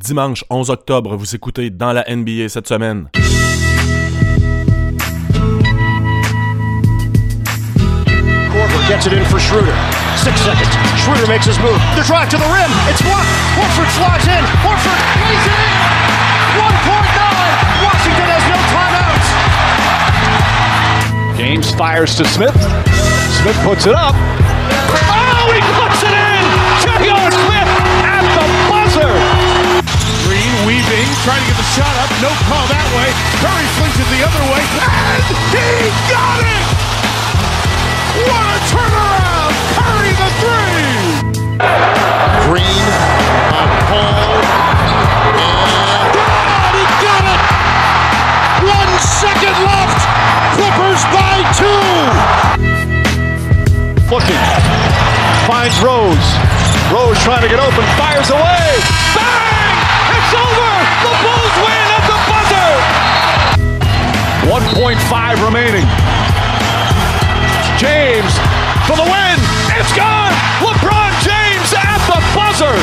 Dimanche 11 octobre, vous écoutez dans la NBA cette semaine. Gets it in for Schroeder. Six seconds. Schroeder makes his move. The drive to the rim. It's blocked. Horford slides in. Horford lays it in. 1.9. Washington has no timeouts. James fires to Smith. Smith puts it up. Trying to get the shot up. No call that way. Curry flings it the other way. And he got it! What a turnaround! Curry the three! Green on Paul. And God, he got it! One second left. Clippers by two. Looking. Finds Rose. Rose trying to get open. Fires away. Bang! It's over! The Bulls win at the buzzer! 1.5 remaining. James for the win. It's gone! LeBron James at the buzzer!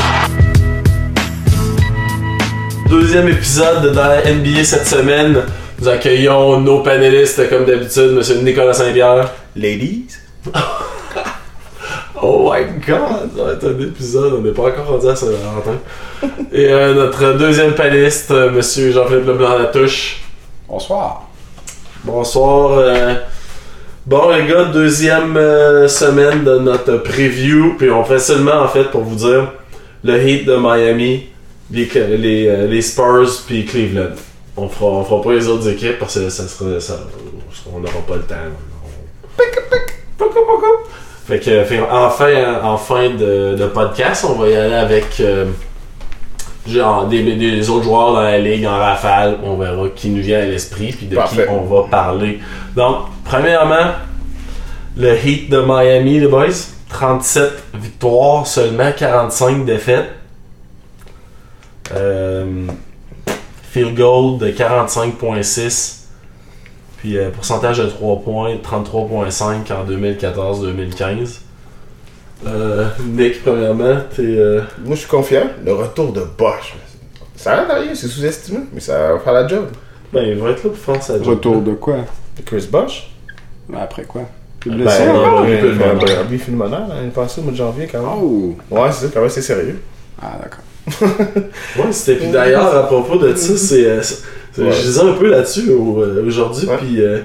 Deuxième épisode dans la NBA cette semaine. Nous accueillons nos panélistes comme d'habitude, Monsieur Nicolas Saint-Pierre. Ladies? Oh my god, ça va être un épisode, on n'est pas encore rendu à Saint-Valentin. Et euh, notre deuxième panéliste, euh, Monsieur Jean-Philippe Leblanc à la touche. Bonsoir. Bonsoir. euh, Bon les gars, deuxième euh, semaine de notre preview, puis on fait seulement en fait pour vous dire le Heat de Miami, les, les, euh, les Spurs puis Cleveland. On fera, on fera pas les autres équipes parce que ça serait ça, on n'aura pas le temps. On- Fait que fait, en fin, en fin de, de podcast, on va y aller avec euh, genre des, des autres joueurs dans la ligue en rafale. On verra qui nous vient à l'esprit puis de Parfait. qui on va parler. Donc, premièrement, le Heat de Miami, les boys. 37 victoires, seulement 45 défaites. Euh, field goal de 45.6. Puis euh, pourcentage de 3 points, 33.5 en 2014-2015. Euh, Nick, premièrement, t'es. euh, Moi, je suis confiant. Le retour de Bosch. Ça a l'air d'arriver, c'est sous-estimé, mais ça va faire la job. ben, il va être là pour faire sa job. Retour de quoi? Chris Bosch? Ben, Après quoi? T'es Ben, blessé non, encore? pulmonaire l'année passée, au mois de janvier, quand même. Oh Ouais, c'est ça, quand même, c'est sérieux. Ah, d'accord. Ouais, c'était. Puis d'ailleurs, à propos de ça, c'est. Ouais. Je disais un peu là-dessus euh, aujourd'hui, puis euh,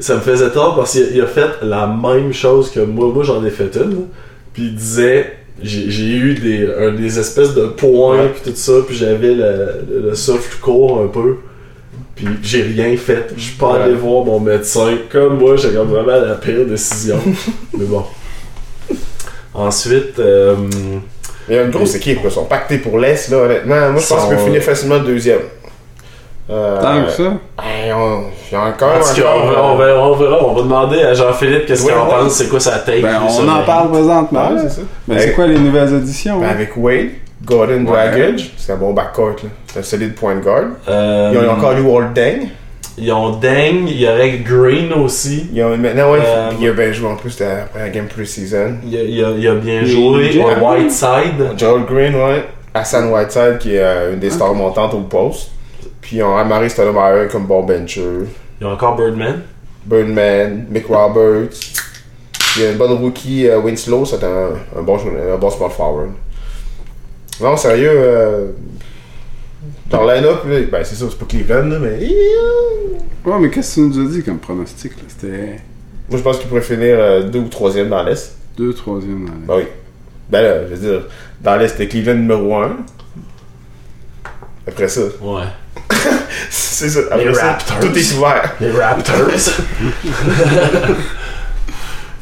ça me faisait tort parce qu'il a- fait la même chose que moi. Moi, j'en ai fait une. Puis il disait. J'ai eu des, un- des espèces de points, puis tout ça, puis j'avais le, le, soft core un peu. Puis j'ai rien fait. Je suis pas Ouais. allé voir mon médecin. Comme moi, j'ai comme vraiment la pire décision. Mais bon. Ensuite, euh, Il y a une grosse équipe. Ils sont pactés pour l'Est, là, honnêtement. Moi, je pense qu'ils peuvent finir facilement deuxième. Euh, Tant que ça hey, on- encore. En tout cas, encore, on, va- on verra, on verra. On va demander à Jean-Philippe qu'est-ce qu'il en pense, c'est quoi sa take. Ben, on en le- parle présentement. Ouais, c'est ça. Ben, Avec- c'est quoi les nouvelles Ben, hein? avec Wade, Gordon Ouais. Dragic, c'est un bon backcourt, là. C'est un solide point de guard. Euh, Ils ont encore eu Walt Deng. Ils ont Deng, il y aurait Green aussi. Ils ont maintenant, ouais, Euh, il a bien joué en plus après la game pre-season. Il a, il a- il a bien joué. Euh, Whiteside. Joel Green, ouais. Hassan Whiteside, qui est euh, une des stars montantes au poste. Puis ils ont Amari Stoudemire comme bon bencher. Il y a encore Birdman. Birdman, Mick Roberts. Il y a une bonne rookie, euh, Winslow, c'est un, un, bon, un bon small forward. Non, sérieux, euh, dans le line-up, là, ben c'est sûr, c'est pas Cleveland, là, mais. Ouais, mais qu'est-ce que tu nous as dit comme pronostic là? C'était Moi, je pense qu'il pourrait finir euh, deux ou troisième dans l'Est. 2 troisième dans Ben oui. Ben là, je veux dire, dans l'Est, c'était Cleveland numéro 1. Après ça, Ouais. C'est ça. Après Les ça, Raptors. tout est ouvert. Les Raptors.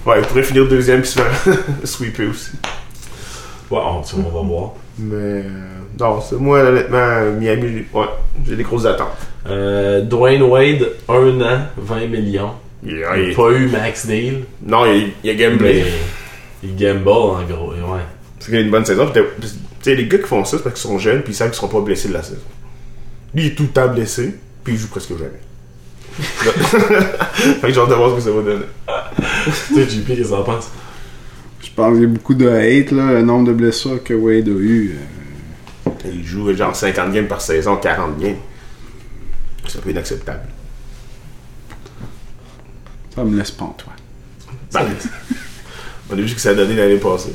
Ouais, il pourrait finir deuxième puis se faire sweeper aussi. ouais, on, tu- on va voir. Mais euh, non, c'est moi honnêtement Miami, ouais, j'ai des grosses attentes. Euh, Dwayne Wade, 1 an, 20 millions. Il, Il n'a pas eu max deal. non, il, il a gamblé. il gamble en gros. Ouais. C'est qu'il a une bonne saison. Tu sais, les gars qui font ça, c'est parce qu'ils sont jeunes puis ils savent qu'ils seront pas blessés de la saison. Lui, il est tout le temps blessé, puis il joue presque jamais. fait que j'ai hâte de voir ce que ça va donner. tu sais, JP, qu'est-ce que t'en penses? Je pense qu'il y a beaucoup de hate, là, le nombre de blessures que Wade a eu. euh, Il joue genre 50 games par saison, 40 games. C'est un peu inacceptable. Ça me laisse pantois. Ben, on a vu ce que ça a donné l'année passée.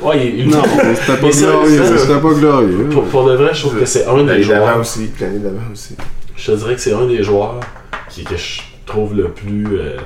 Ouais, il, il- Non, c'était pas glorieux. ça, C'était pas glorieux. pour, pour de vrai, je trouve que c'est un des d'avant joueurs. aussi. L'année d'avant aussi. Je te dirais que c'est un des joueurs qui, que je trouve le plus. euh,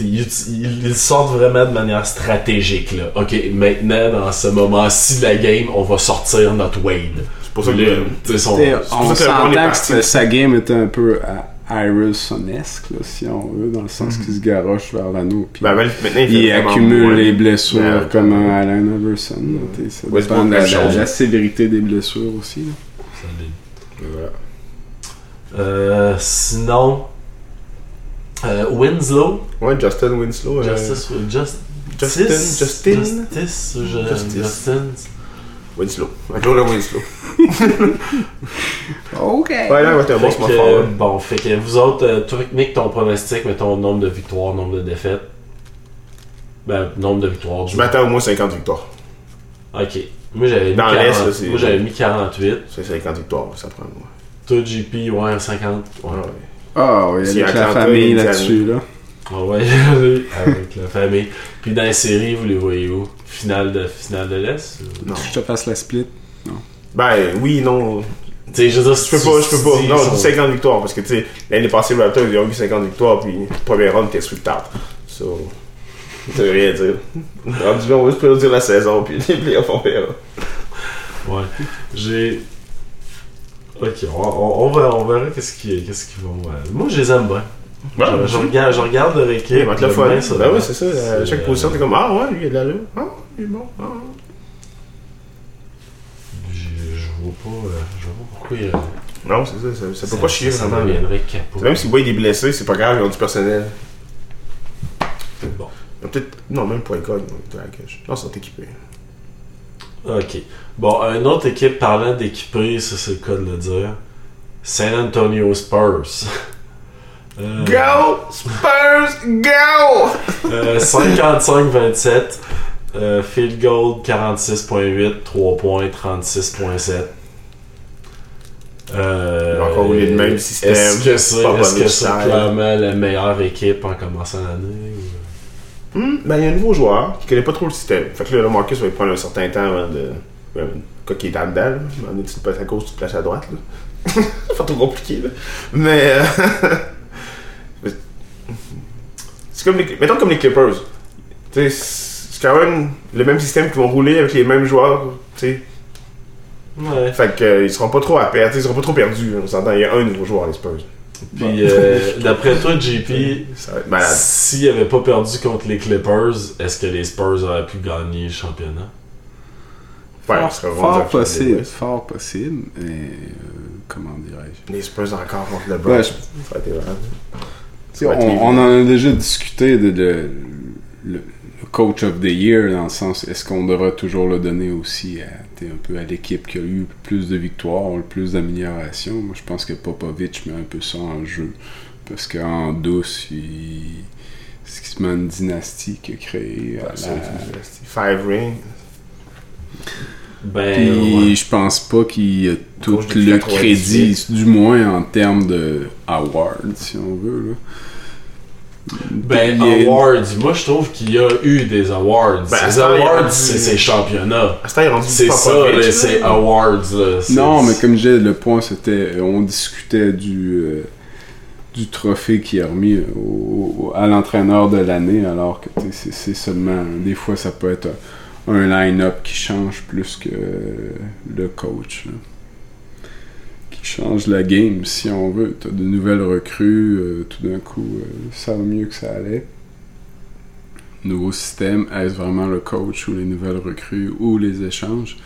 ils, ils- ils sortent vraiment de manière stratégique. Là. Ok, maintenant, dans ce moment-ci de la game, on va sortir notre Wade. C'est pour ça que. Le- son- on ça que est s'entend sa- sa game était un peu à Iverson-esque, là, si on veut, dans le sens qu'il se garoche vers l'anneau. puis Ben, maintenant, il, accumule les blessures Ben, comme un Allen Iverson. t'sais, Ça dépend de la, sévérité des blessures aussi. là. Voilà. Euh, sinon, euh, Winslow, Ouais, Justin Winslow. euh, Justice, Just, Justin, Justice, Justin. Justice, ou je- Justice. Justin. Winslow. Winslow. OK. Ouais, là, ouais, un bon que, bon, fait que vous autres, euh, toi, Nick, ton pronostic, mettons nombre de victoires, nombre de défaites. Ben, nombre de victoires. du Je m'attends au moins 50 victoires. Ok. Moi, j'avais mis, Dans l'Est, 40 là, c'est- moi, j'avais mis 48. C'est 50 victoires, ça prend moi. Toi, JP, ouais, 50. Ouais. Ouais. Ah oui, S'il y a la famille là-dessus. Là. Ah ouais, avec la famille. Puis dans les séries, vous les voyez où? Finale de, finale de l'Est ou- Non. Je te fasse la split. Ben, oui, non. Tu sais, je veux dire, Je peux pas, je peux pas. Non, si- je dis 50 victoires parce que, tu sais, l'année passée, les Raptors, ils ont eu 50 victoires, puis premier round, t'es sweep tard. So, ça veut rien dire. Rendu on va juste prédire la saison, puis les playoffs, on verra. Ouais. J'ai. Ok, on, on- on verra, on verra qu'est-ce qu'ils qu'est-ce qu'ils vont. Moi, je les aime bien. Je, je regarde, je regarde. Il le le fun. bien, ça Ben oui, c'est ça. À chaque euh, position, t'es comme, ah ouais, lui, il est là, là. Ah, il est bon. Ah. Je, je vois pas, euh, je vois pas pourquoi. euh, Non, c'est ça, ça, ça peut pas chier Ça vraiment. deviendrait capot. Même si Wade est blessé, c'est pas grave, ils ont du personnel. Bon. Peut-être. Non, même ont drag. Non, ils sont équipés. Ok. Bon, une autre équipe parlant d'équiper, ça c'est le cas de le dire. San Antonio Spurs. Euh, Go! Spurs, go! euh, 55-27. euh, field goal 46.8. 3 points 36.7. Euh, encore roulé le même système. Est-ce que c'est style. clairement la meilleure équipe en commençant l'année? ou- ben, il y a un nouveau joueur qui connaît pas trop le système. Fait que là, là, Marcus va prendre un certain temps avant de. Ouais, quoi qu'il est en dedans, là. Moment donné, tu te à gauche, tu te places à droite, là. c'est pas trop compliqué, là. Mais. euh, mais- c'est comme les. Mettons comme les Clippers. C'est quand même le même système qu'ils vont rouler avec les mêmes joueurs, tu sais. Ouais. Fait que, euh, ils seront pas trop à perdre, ils seront pas trop perdus. On s'entend, il y a un nouveau joueur, les Spurs. Puis, euh, d'après toi, JP, s'ils n'avaient pas perdu contre les Clippers, est-ce que les Spurs auraient pu gagner le championnat? Ouais, fort fort possible, fort possible. Et, euh, comment dirais-je? Les Spurs encore contre le Ouais, Bronx. je- Ça a été on, en a déjà discuté de, de- le, le coach of the year dans le sens est-ce qu'on devrait toujours le donner aussi à, un peu à l'équipe qui a eu le plus de victoires, le plus d'amélioration. Moi je pense que Popovich met un peu ça en jeu parce qu'en douce il c'est quasiment une dynastie qu'il a créée. à C'est la-. Five rings. Ben, Puis ouais. je pense pas qu'il a tout le 98. crédit, du moins en termes de awards, si on veut. Là. Ben, y a- awards, moi je trouve qu'il y a eu des awards. Ben, y a awards, rendu- c'est ces championnats. C'est ça, c'est awards. Là. Non, mais comme je disais, le point c'était, on discutait du, euh, du trophée qui est remis au- au- à l'entraîneur de l'année, alors que tu sais, c'est c'est seulement, des fois ça peut être un, un line-up qui change plus que le coach. Qui change la game si on veut. T'as de nouvelles recrues, euh, tout d'un coup euh, ça va mieux que ça allait. Nouveau système, est-ce vraiment le coach ou les nouvelles recrues ou les échanges?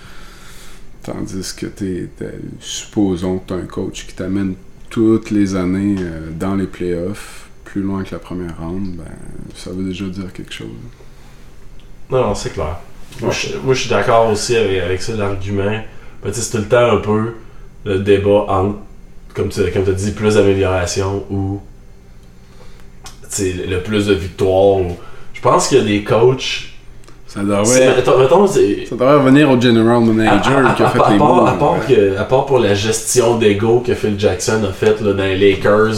Tandis que t'es, supposons que tu as un coach qui t'amène toutes les années euh, dans les playoffs, plus loin que la première ronde, ben, ça veut déjà dire quelque chose. Non, c'est clair. Moi, je, moi, je suis d'accord aussi avec, avec ça, l'argument. Ben, c'est tout le temps un peu le débat entre, comme tu comme as dit, plus d'amélioration ou le plus de victoires. ou- Je pense qu'il y a des coachs Ça devrait, mettons, mettons, c'est- ça devrait revenir au general manager à, à- qui a à- fait les part, moves. à part que- à part pour la gestion d'ego que Phil Jackson a faite dans les Lakers,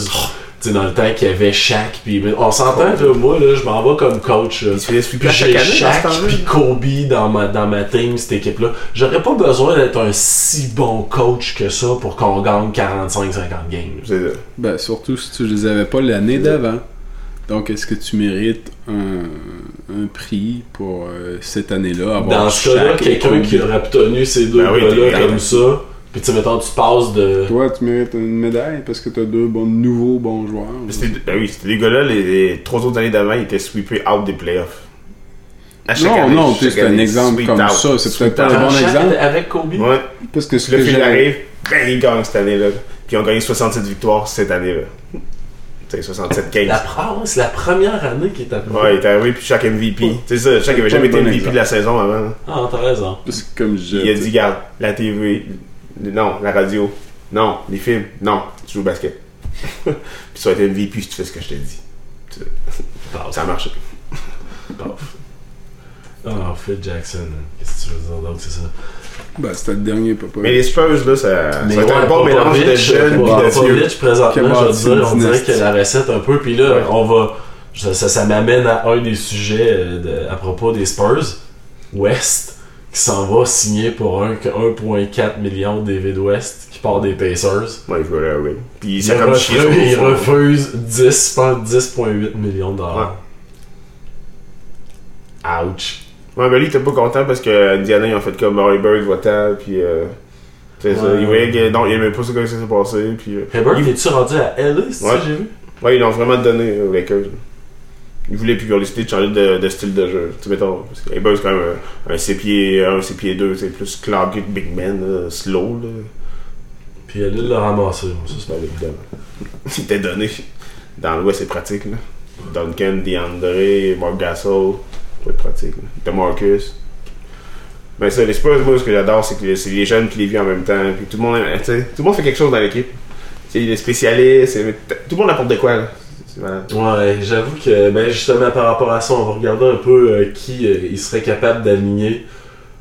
sais, dans le temps qu'il y avait Shaq, puis on s'entend, là, moi, là, je m'en vais comme coach. là. Puis j'ai Shaq puis Kobe dans ma, dans ma team, cette équipe-là. J'aurais pas besoin d'être un si bon coach que ça pour qu'on gagne 45-50 games. Ben, surtout si tu les avais pas l'année d'avant. Donc, est-ce que tu mérites un, un prix pour euh, cette année-là? avoir Dans ce cas-là, quelqu'un qui aurait obtenu ces deux Ben oui, t'es comme ça, puis tu sais, mettons, tu passes de... Toi, tu mérites une médaille parce que t'as deux bons, nouveaux bons joueurs. Ben oui, c'était les gars-là, les, les trois autres années d'avant, ils étaient sweepés out des playoffs. À chaque Non, année, non, tu sais, chaque c'est un exemple comme out, ça, c'est peut-être pas un bon exemple. avec Kobe? Ouais. Parce que ce Le que fil j'ai... arrive, ben ils gagnent cette année-là. Puis ils ont gagné 67 victoires cette année-là. Tu sais, 67 La, ouais, c'est la première année qui est arrivée. Ouais, il est arrivé, puis chaque MVP. C'est ça, chaque avait jamais été bon MVP exemple. de la saison avant. Ah, t'as raison. Parce que comme je... Il a dit, garde, la TV, non, la radio, non, les films, non, tu joues au basket. puis tu vas être MVP si tu fais ce que je te dis. Paf, Ça a marché. paf. Ah, Phil Jackson. Qu'est-ce que tu veux dire d'autre, c'est ça? Ben, c'était le dernier papa. Mais les Spurs, là, ça, ça Mais va être un ouais, bon mélange de jeunes pis de vieux. Popovich, présentement, je veux dire, on dirait que la recette un peu, puis là, Ouais. on va... Ça, ça, ça m'amène à un des sujets euh, de- à propos des Spurs. West, qui s'en va signer pour un- 1,4 million de David West, qui part des Pacers. Ouais, veut le ring. Puis Il, ça comme refuse, il refuse 10, je pense 10,8 millions de dollars. Ouch. Ouais, mais lui, il était pas content parce que Indiana, ils ont fait comme Murray Bird, va-t'en, puis euh, c'est ça. Ouais. Il voyait que, non, il aimait pas ça quand ça s'est passé, puis euh, Hebert, il- es-tu rendu à LA, c'est ça Ouais. que j'ai vu? ouais, ils l'ont vraiment donné aux Lakers. Ils voulaient plus décidé de changer de, de style de jeu. Tu sais, mettons, parce que c'est quand même un, un C pied, un C pied 2, c'est plus clogged big man, là, slow, là. Puis elle l'a ramassé. Ça, c'est Ben, évidemment. Il était donné. Dans l'Ouest, c'est pratique, là. Duncan, DeAndre, Mark Gasol, être pratique, là. DeMarcus. Mais ça, les Spurs, moi, ce que j'adore, c'est que c'est les jeunes qui les vivent en même temps. Puis tout le monde, tout le monde fait quelque chose dans l'équipe. Les spécialistes, c'est- tout le monde apporte de quoi, là. C'est malade. Ouais, j'avoue que ben justement par rapport à ça, on va regarder un peu euh, qui euh, il serait capable d'aligner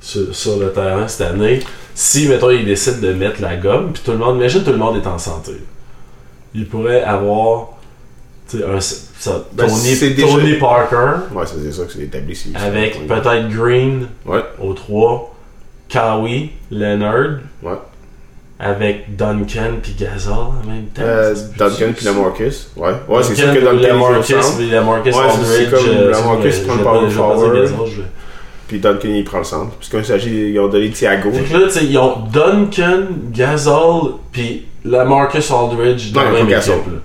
sur, sur le terrain cette année. Si, mettons, il décide de mettre la gomme, puis tout le monde, imagine tout le monde est en santé. Il pourrait avoir un, ça, Ben, Tony, déjà- Parker Ouais, c'est ça que c'est établi. avec peut-être Green Ouais, au 3, Kawhi, Leonard, ouais. Avec Duncan puis Gasol en même temps. Euh, Duncan puis? Lamarcus. Ouais, ouais, c'est sûr que Duncan Lamarcus, puis Lamarcus Ouais, c'est- comme euh, Lamarcus prend le power forward. Puis Duncan, il prend le centre. Puis comme ça, ils ont donné Thiago. Fait que là, tu sais, ils ont Duncan, Gasol, puis Lamarcus Aldridge dans Non, la même pas équipe. Là.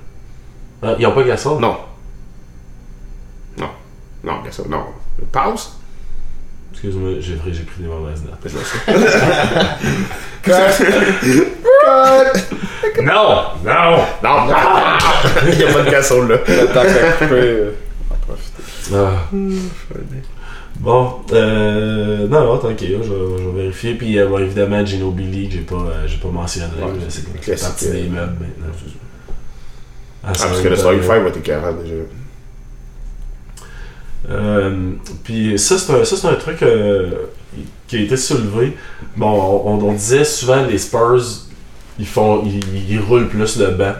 Ah, ils ont pas Gasol? Non. Non. Non, Gasol, non. Pause? Excuse-moi, j'ai pris, j'ai pris des mauvaises notes. C'est ça. Non! Non! Non, il n'y a pas de Gasol, là. Tant qu'à couper, euh, en profiter. Ah. Bon, euh, non, non, t'inquiète, je, vais- je vais vérifier. Puis euh, bon, évidemment, Gino Billy, que j'ai pas, euh, j'ai pas mentionné. Ouais, là, c'est c'est classique, partie euh, des meubles maintenant. Ah, Ah, ça parce que le euh, Five va être écœurant, déjà. Euh, puis ça, c'est un, un truc euh, qui a été soulevé. Bon, on, on disait souvent les Spurs, ils font, ils, ils roulent plus le banc.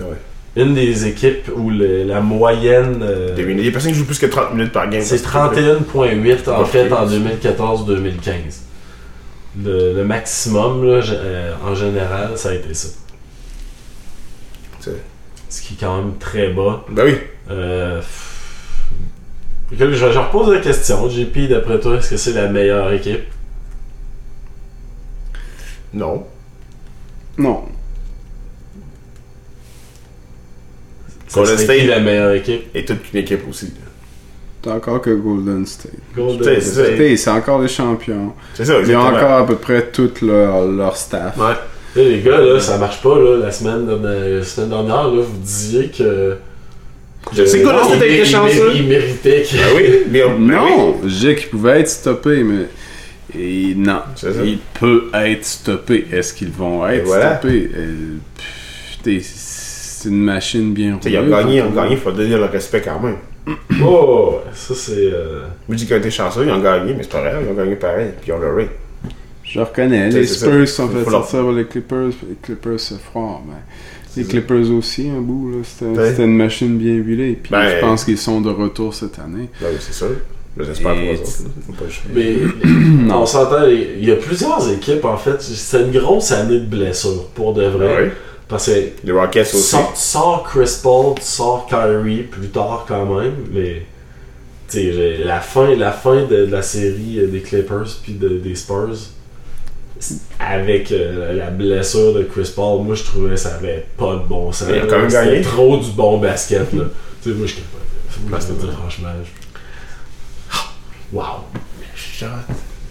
Ouais. Une des équipes où le- la moyenne, euh, Des minutes. Il y a personne qui joue plus que 30 minutes par game. c'est parce que- 31.8 en fait en 2014-2015. Le, le maximum, là, euh, en général, ça a été ça. Ce qui est quand même très bas. Ben oui. Je, je repose la question. JP, d'après toi, est-ce que c'est la meilleure équipe? Non. Non. Golden serait qui State. la meilleure équipe? Et toute une équipe aussi. T'as encore que Golden State. Golden C'est- c'est ça. State. State, c'est encore les champions. C'est ça, Ils ont encore à peu près tout leur, leur staff. Ouais. Les gars, là, ça marche pas. Là, la, semaine, dernière- la semaine dernière, là, vous disiez que. Je sais que Golden State a été chanceux? Il méritait que. Ben oui. Mais, ben Non, je disais qu'il pouvait être stoppé, mais et non, C'est ça. il peut être stoppé. Est-ce qu'ils vont être Et voilà. stoppés? Euh, C'est une machine bien ils ont gagné, ils ont gagné, il faut donner le respect quand même. Oh, ça c'est. euh, Je dis qu'ils ont été chanceux, ils ont gagné, mais c'est pas vrai, ils ont gagné pareil, puis ils ont le rate. Je reconnais, C'est- les c'est Spurs sont fait Faut leur- sortir les Clippers, puis les Clippers se feront. Mais les Clippers aussi, un bout, là, c'était Ouais. une machine bien huilée. Puis Ben- je pense qu'ils sont de retour cette année. Ben oui, c'est ça. Je j'espère pour eux autres. Mais on s'entend, il y a plusieurs équipes en fait. C'est une grosse année de blessures pour de vrai. Ah oui. Parce que Les Rockets tu aussi. sors, Chris Paul, tu sors Kyrie plus tard quand même, mais tu sais, j'ai- la fin, la fin de, de la série euh, des Clippers puis de- des Spurs avec euh, la blessure de Chris Paul, moi je trouvais que ça avait pas de bon sens. Il a quand même gagné. trop du bon basket là. tu sais, moi je capotais. Moi, je te c'était dis, franchement. je- Wow.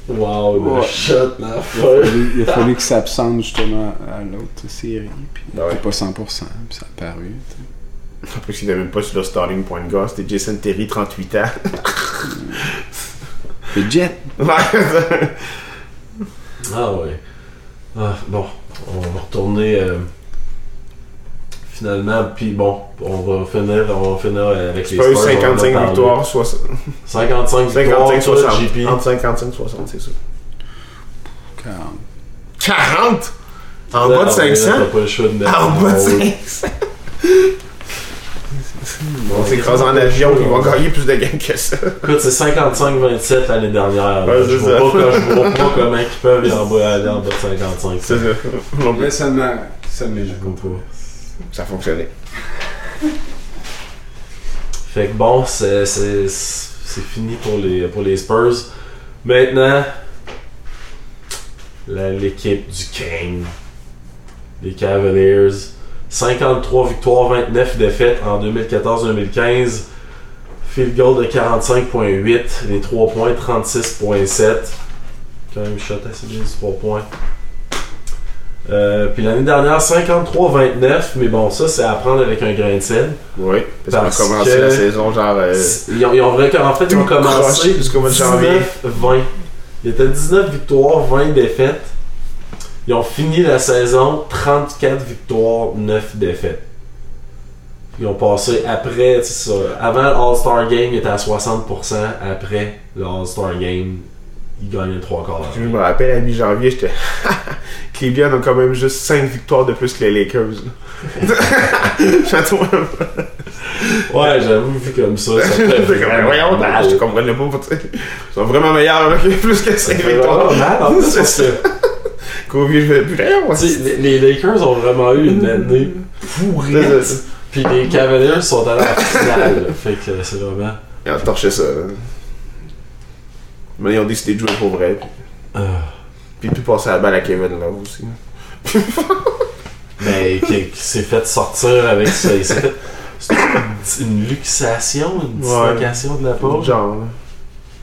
Wow, le Ouais. shot, la Il a fin. fallu, il a fallu qu'il s'absente justement à l'autre série. Puis ouais. il était pas 100%, puis ça a paru. plus, il n'était même pas sur le starting point guard, c'était Jason Terry, 38 ans. Le Jet! Ah ouais. Ah, bon, on va retourner euh, finalement, puis bon, on va finir, on va finir avec les Spurs, Spurs. on en a 55 parlé. victoires, 60. 55 victoires, 55, toi, 60. JP. Entre 55 60, c'est ça. 40. 40 En bas de ouais, 500 T'as pas le choix de mettre. En bas de en haut. 500 On s'écrase en avion, ils vont gagner plus de gains que ça. Écoute, c'est 55-27 l'année dernière. Ouais, je, vois pas, quand- je vois pas comment ils peuvent aller en bas, aller en bas de 55. C'est ça. Mais seulement, ça me Je pas. Ça fonctionnait. Fait que bon, c'est fini pour les, pour les Spurs. Maintenant, l'équipe du King, les Cavaliers, 53 victoires, 29 défaites en 2014-2015. Field goal de 45.8, les 3 points 36.7. Quand même shot assez bien du 3 points. Euh, puis l'année dernière, 53-29, mais bon, ça c'est à prendre avec un grain de sel. Oui, parce, qu'on a commencé la saison genre. euh, Ils ont, ils ont vrai- en fait, ils ont commencé jusqu'au mois de janvier. 19-20. Il était 19 victoires, 20 défaites. Ils ont fini la saison 34 victoires, 9 défaites. Ils ont passé après, ça. Avant le All-Star Game, ils étaient à 60%. Après le All-Star Game, ils gagnaient 3 quarts. Je me rappelle, à mi-janvier, j'étais. Cleveland ont quand même juste 5 victoires de plus que les Lakers. Ouais, j'avoue, vu comme ça, ça fait vraiment voyons, mal. je comprenais pas. tu sais. Ils sont vraiment meilleurs avec plus que 5 Ça fait victoires. mal, en plus, Je vais plus. Tu les, les Lakers ont vraiment eu une année pourrie. Ça. Puis les Cavaliers sont allés en finale. fait que c'est vraiment. Ils ont torché ça. là. Mais ils ont décidé de jouer pour vrai. Puis, Ah. puis puis passer la balle à Kevin Love aussi. Mais qui, qui s'est fait sortir avec ça. Fait. c'est une luxation, une Ouais. dislocation de la peau. Genre.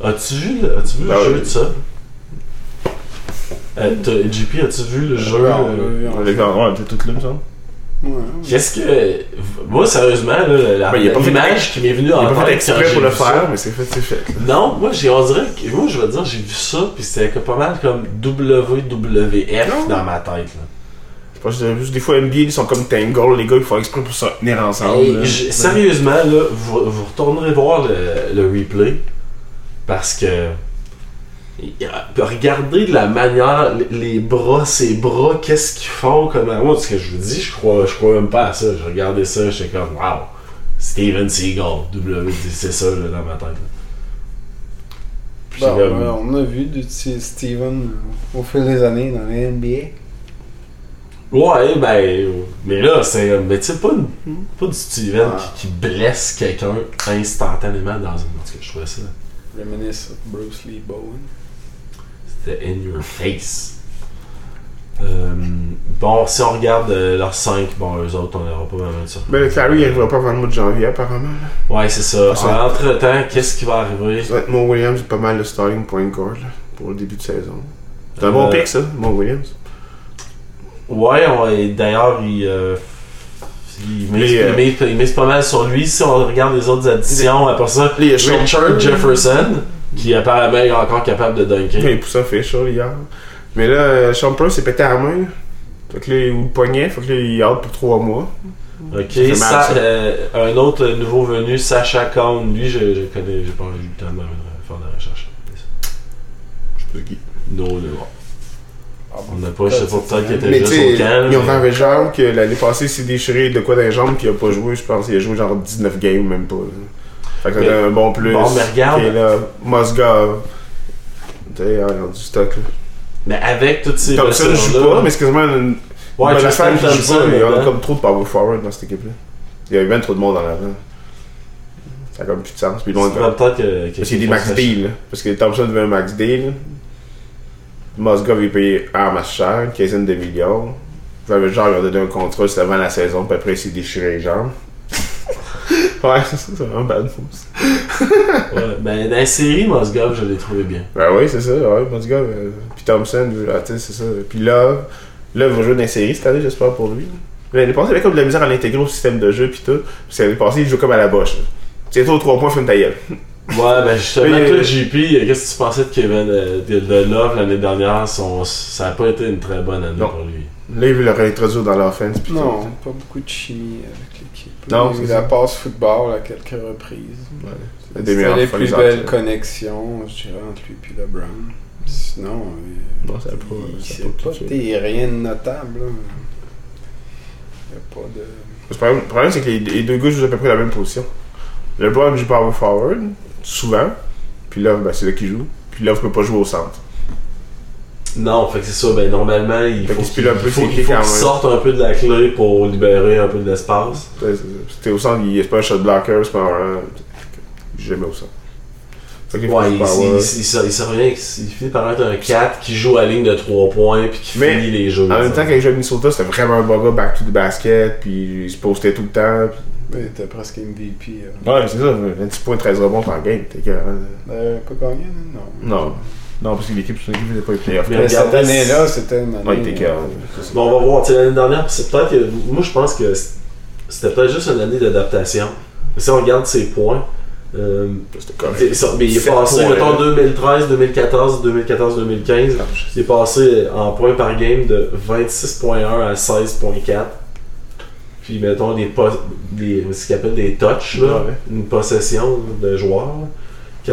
As-tu vu, le- as-tu vu Ben le jeu oui. de ça? Euh, t'as- JP, as-tu vu le jeu? Euh, les gars, ouais, tout là, me semble. ouais. Qu'est-ce que. Moi, sérieusement, là, la- Ben, il a pas fait- l'image qui m'est venue Il en a pas tête fait quand exprès j'ai pour le vu ça, faire, mais c'est fait, c'est fait. Non, moi, j'ai, on dirait que, moi, je veux dire, j'ai vu ça, puis c'était que pas mal comme WWF Non. dans ma tête, là. Je pense que juste des fois, NBA, ils sont comme Tangle, les gars, ils font exprès pour se tenir ensemble. Hey, là. j- sérieusement, là, vous, vous retournerez voir le, le replay, parce que, regardez de la manière, les- bras, ces bras, qu'est-ce qu'ils font, comment, moi, ce que je vous dis, je crois, je crois même pas à ça, je regardais ça, j'étais comme, wow, Steven Seagal, W, c'est ça, là, dans ma tête. Puis Bon, comme- ouais, on a vu petit Steven euh, au fil des années dans les NBA. Ouais, ben, mais là, c'est. Mais tu pas, une- pas du Steven Ah. qui, qui blesse quelqu'un instantanément dans une. En tout cas, je trouvais ça. Reminisce of Bruce Lee Bowen. C'était in your face. Euh, bon, si on regarde euh, leurs 5, bon, eux autres, on n'aura pas vraiment de surprise. Ben, le Clary, il arrivera pas avant le mois de janvier, apparemment. Ouais, c'est ça. ça- Entre temps, qu'est-ce qui va arriver? Ça va être Mo Williams, pas mal le starting point guard, là, pour le début de saison. C'est un bon Euh, pick, ça, Mo Williams. Ouais, et d'ailleurs, il. il mise, euh, il mise- il mise pas mal sur lui. Si on regarde les autres additions, après ça, Les Richard Jefferson, qui apparemment est encore capable de dunker. Il un facial hier. Mais là, euh, Sean Price s'est pété à la main. Fait que là, il- ou le poignet, fait que là, il out pour 3 mois. Ok, ça. euh, un autre nouveau venu, Sacha Khan. Lui, je, je connais, j'ai pas eu le temps de faire de la recherche. Je sais pas qui. Non, là. Ah, On n'a pas, je sais pas, peut-être qu'il était juste au camp. ils ont mais- un genre que l'année passée, il s'est déchiré de quoi dans les jambes, puis il a pas joué, je pense. Il a joué genre 19 games, même pas. là. Fait que Mais- c'était un bon plus. Bon, mais regarde. Et là, Mosgov. Tu sais, il a du stock, là. Mais avec toutes ces Thompson joue blessures-là- pas, mais une. Ouais, joue pas, Il y a comme trop de power forward dans cette équipe-là. Il y avait bien trop de monde en avant. Ça a comme plus de sens. Puis loin peut-être que. Parce qu'il y a des max deal. Parce que Thompson devait un max deal. Mosgov est payé en masse cher, une quinzaine de millions. J'avais genre, il a donné un contrat, c'était avant la saison, puis après il s'est déchiré les jambes. Ouais, c'est ça, c'est vraiment bad news. Ouais, ben, dans la série, Mosgov, je l'ai trouvé bien. Ben oui, c'est ça, ouais, Mosgov. euh, puis Thompson, ah, tu sais, c'est ça. Puis là, là, il va jouer dans la série cette année, j'espère pour lui. L'année passée, il avait comme de la misère à l'intégrer au système de jeu, puis tout. Puis l'année passée, il joue comme à la boche. Tiens, toi, 3 points, fume ta gueule. Ouais, ben justement, Oui, toi, euh, JP, qu'est-ce que tu pensais de Kevin euh, de, de Love l'année dernière? Son, Ça a pas été une très bonne année Non. pour lui. Là, il veut le réintroduire dans l'offense, Non, pas beaucoup de chimie avec l'équipe. Non, Il la passe football à quelques reprises. C'était meilleures les plus les belles connexions, je dirais, entre lui et LeBron. Sinon, euh, Non, ça pas- il- ça a c'est pas rien de notable. là. Il n'y a pas de. Le problème, problème, c'est que les, les deux gars jouent à peu près la même position. LeBron joue power forward, souvent. Puis Love, ben, c'est là qu'il joue. Puis Love peut pas jouer au centre. Non, fait que c'est ça, ben normalement, il Fait faut qu'il un peu faut, faut sorte un peu de la clé pour libérer un peu de l'espace. C'était au centre, il c'est pas un shot blocker, c'est pas un. Jamais au centre. Fait Ouais, il, il, finit par être un 4 qui joue à ligne de 3 points puis qui Mais, finit les jeux. En même temps, quand il jouait à Minnesota, c'était vraiment un bon gars back to the basket, puis il se postait tout le temps. puis- Il était presque MVP. euh. Ouais, c'est ça, 26 points, 13 rebonds par game. T'es que. Euh, pas gagné, non? Non. Non, parce que l'équipe, son équipe n'était pas les playoffs. Mais cette année-là, c'était une année. Ouais, il était euh. Bon, on va voir. L'année dernière, c'est peut-être que. Moi, je pense que c'était peut-être juste une année d'adaptation. Si on regarde ses points. euh, C'était correct. c'est ça, mais il est passé, points, mettons, là. 2013, 2014, 2014, 2015. Il est passé en points par game de 26.1 à 16.4. Puis, mettons, des, des ce qu'ils appellent des touches, là, Ouais. une possession de joueur. là.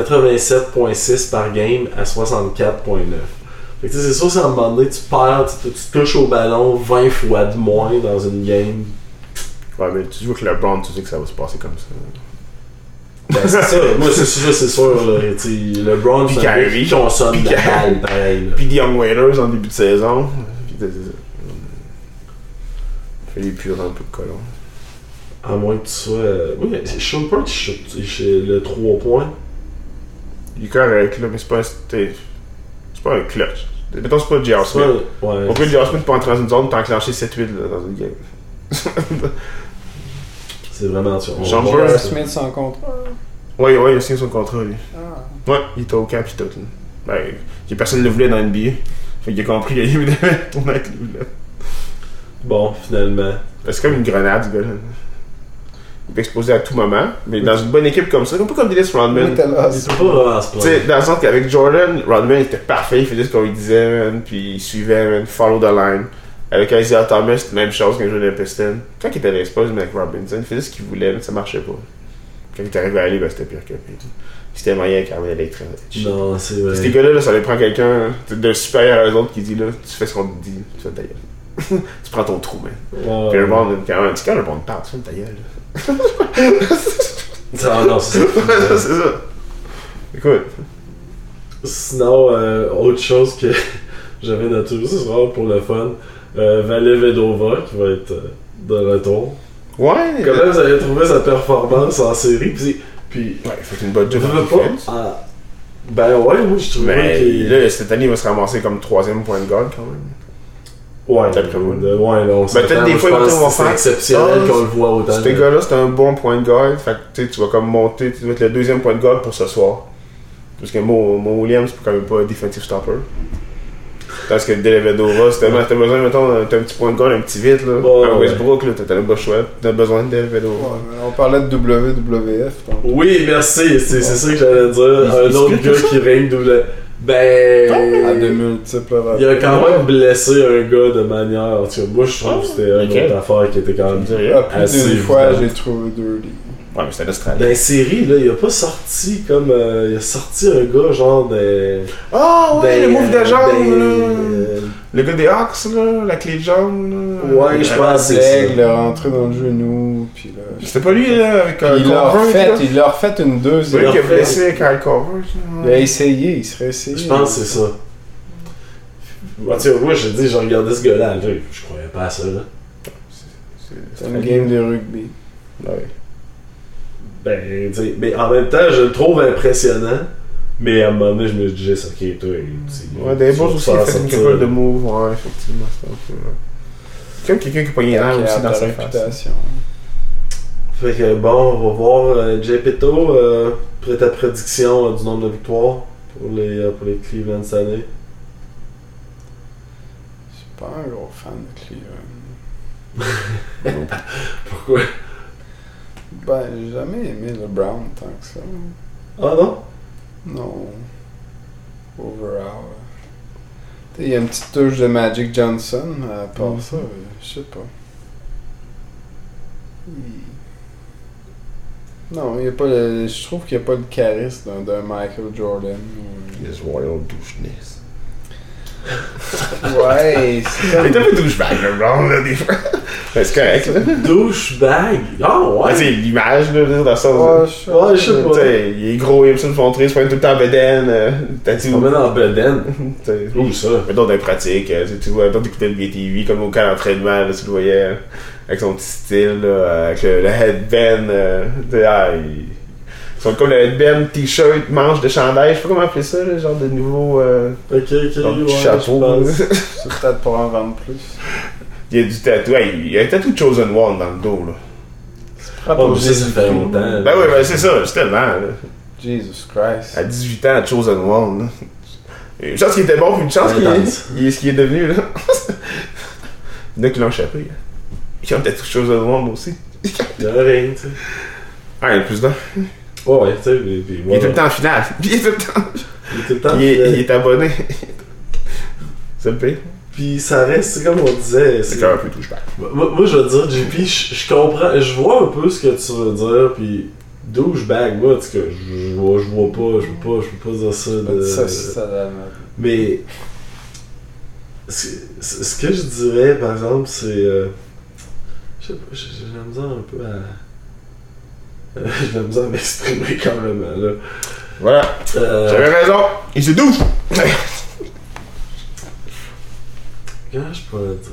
87.6 par game à 64.9. Fait que tu sais, c'est sûr, si à un moment donné, tu perds, tu, tu touches au ballon 20 fois de moins dans une game. Ouais, mais tu joues avec LeBron, tu sais que ça va se passer comme ça. Ben, c'est ça. Moi, c'est sûr, c'est sûr. Là, LeBron, Puis c'est un qui consomme de balle, pareil. Puis The Young Wailers en début de saison. Puis Fait les purs un peu de colon. À moins que tu sois. euh, Oui, c'est Shumpert qui shoot le 3 points. Il est correct, là, mais c'est pas un. C'est c'est pas un clutch. Mettons, c'est pas J.R. Smith. Au pire, J.R. Smith peut entrer dans une zone, t'as enclenché 7-8 là, dans une game. C'est vraiment sûr. J.R. Smith sans contrat. Ouais, ouais, il a signé son contrat, lui. Ah. Ouais, il était au camp pis tout. Là. Ben, personne ne le voulait dans NBA. Fait qu'il a compris qu'il devait tourner avec lui, là. Bon, finalement. C'est comme une grenade, ce gars-là. Peut exploser à tout moment, mais dans une bonne équipe comme ça, un peu comme Dennis Rodman. Était peut pas dans le sens qu'avec Jordan, Rodman était parfait, il faisait ce qu'on lui disait, man, puis il suivait, man, follow the line. Avec Isaiah Thomas, c'était la même chose quand il jouait dans les Pistons. Quand il était à mais avec Robinson, il faisait ce qu'il voulait, mais ça marchait pas. Quand il est arrivé à aller, ben, c'était pire que pire. C'était moyen quand même électrique. Non, c'est vrai. Ces gars-là, là, ça les prend quelqu'un de supérieur à eux autres qui dit, là, tu fais ce qu'on te dit, tu fais ta gueule. tu prends ton trou, man. Ouais, Puis le ouais. monde, quand même, tu monde parle, tu fais ta gueule. Ah, non, c'est ça. c'est ça. Écoute, Sinon, euh, autre chose que j'avais noté aussi, c'est vraiment pour le fun. Euh, Valet Vedova qui va être euh, de retour. ouais. Comment vous avez trouvé sa performance en série? Puis, puis Ouais, fait une bonne job ah, ben ouais, moi je trouvais Mais qu'il. là, cette année, il va se ramasser comme troisième point de garde quand même. Ouais, D'après moi. de- ouais, là, on s'entend. peut-être des fois, que c'est faire- exceptionnel Ah, qu'on le voit autant. Ce gars-là, c'est un bon point de garde. Fait que tu vas comme monter, tu vas être le deuxième point de garde pour ce soir. Parce que Mo, Mo Williams, c'est quand même pas un defensive stopper. Parce que Delevedova, si t'as t'as besoin, mettons, t'as un petit point de garde, un petit vite, là. Ouais, à ouais. Westbrook, là, t'as le choix. T'as besoin de Delevedova. Ouais, mais on parlait de WWF. Oui, merci, c'est c'est ça que j'allais dire. Il- Un il autre gars qui règne double. Ben. À de multiples Il a quand même blessé un gars de manière. En tout cas, moi je trouve que c'était une autre affaire qui était quand même. Ah, plus d'une fois, j'ai trouvé Dirty. Ouais, mais c'était l'Australie. Dans la série, là, il a pas sorti comme. euh, il a sorti un gars genre des. Oh, ouais, des, le move de euh, jambe, des- là. Le gars des Hawks, là, la clé de jambe, là. Ouais, je pense que c'est ça. Il l'a rentré dans le genou, puis là... C'était pas lui, là, avec un il l'a Corver, refait, là? il l'a refait une C'est deuxième. lui qui a blessé Kyle Corver. Il a essayé, il serait essayé. Je pense que c'est ça. Tout cas, moi je dis, j'ai regardé ce gars-là, là, je croyais pas à ça, là. C'est une game de rugby. Ouais. Ben, mais en même temps, je le trouve impressionnant. Mais à un moment donné, je me disais, ok, toi, tu Ouais, boss vas aussi, il fait une couple de moves, ouais, effectivement, c'est comme quelqu'un qui a pogné l'air aussi dans sa réputation. Fait que bon, on va voir euh, Jay Petto, euh, après ta prédiction euh, du nombre de victoires pour les, euh, pour les Cleveland cette année. Je suis pas un gros fan de Cleveland. Pourquoi? Ben, j'ai jamais aimé le Brown tant que ça. Ah non? Non. Overall. Il y a une petite touche de Magic Johnson, mais à part Mhm. ça, euh, je sais pas. Il- Non, il y a pas le... je trouve qu'il n'y a pas le charisme d'un- Michael Jordan. ou- Les Royal doucheness. Ouais, c'est Il comme... un peu douchebag, le Brown, là, des fois. Ben, c'est correct, là. Douchebag? Ah Ouais, ouais c'est l'image, là, dans le sens. Ouais, je- sais pas. sais, il est gros, il aime ça le montrer, il se pointe tout le temps en bedaine. euh, T'as Tu promènes en bedaine. Où ça? Mettons des pratiques, euh, tu vois, mettons t'écoutais le BTV comme au camp d'entraînement, là, tu le voyais euh, avec son petit style, là, avec le, le headband, euh, tu sais, ah, il- sont comme le headband, t-shirt, manche de chandail, je sais pas comment appeler ça, le genre de nouveau euh, Ok, ok, genre ouais, chapeau. C'est peut-être pour en vendre plus. il y a du tatou, ouais, il y a un tatou de Chosen One dans le dos, là. Oh, mais ça, ça fait longtemps. là. Ben oui, ben c'est ça, justement, là. Jesus Christ. À 18 ans, Chosen One, là. Une chance qu'il était bon, puis une chance qu'il est ce qu'il est devenu, là. Il y en a qui l'ont échappé, hein. Il y a peut-être Chosen One aussi. Il y a rien, tu sais. Ah, il y en a plus d'un. Ouais, ouais, tu sais. puis- puis Il est tout le temps en finale. Il est tout le temps. Il est tout le temps. Il est, il est abonné. C'est le pire. Puis ça reste, c'est comme on disait. C'est quand même un peu touche Moi, moi, je veux dire, JP, je, je comprends, je vois un peu ce que tu veux dire, puis douchebag, moi, en tout cas, je, je vois, je vois pas, je peux pas, je peux pas dire ça de... Ça, ça. Mais, ce, que je dirais, par exemple, c'est... euh, je sais pas, j'ai j'ai la misère un peu à... euh, j'ai misère à m'exprimer carrément, là. Voilà. Euh, J'avais raison. Il se douche. Comment je pourrais dire?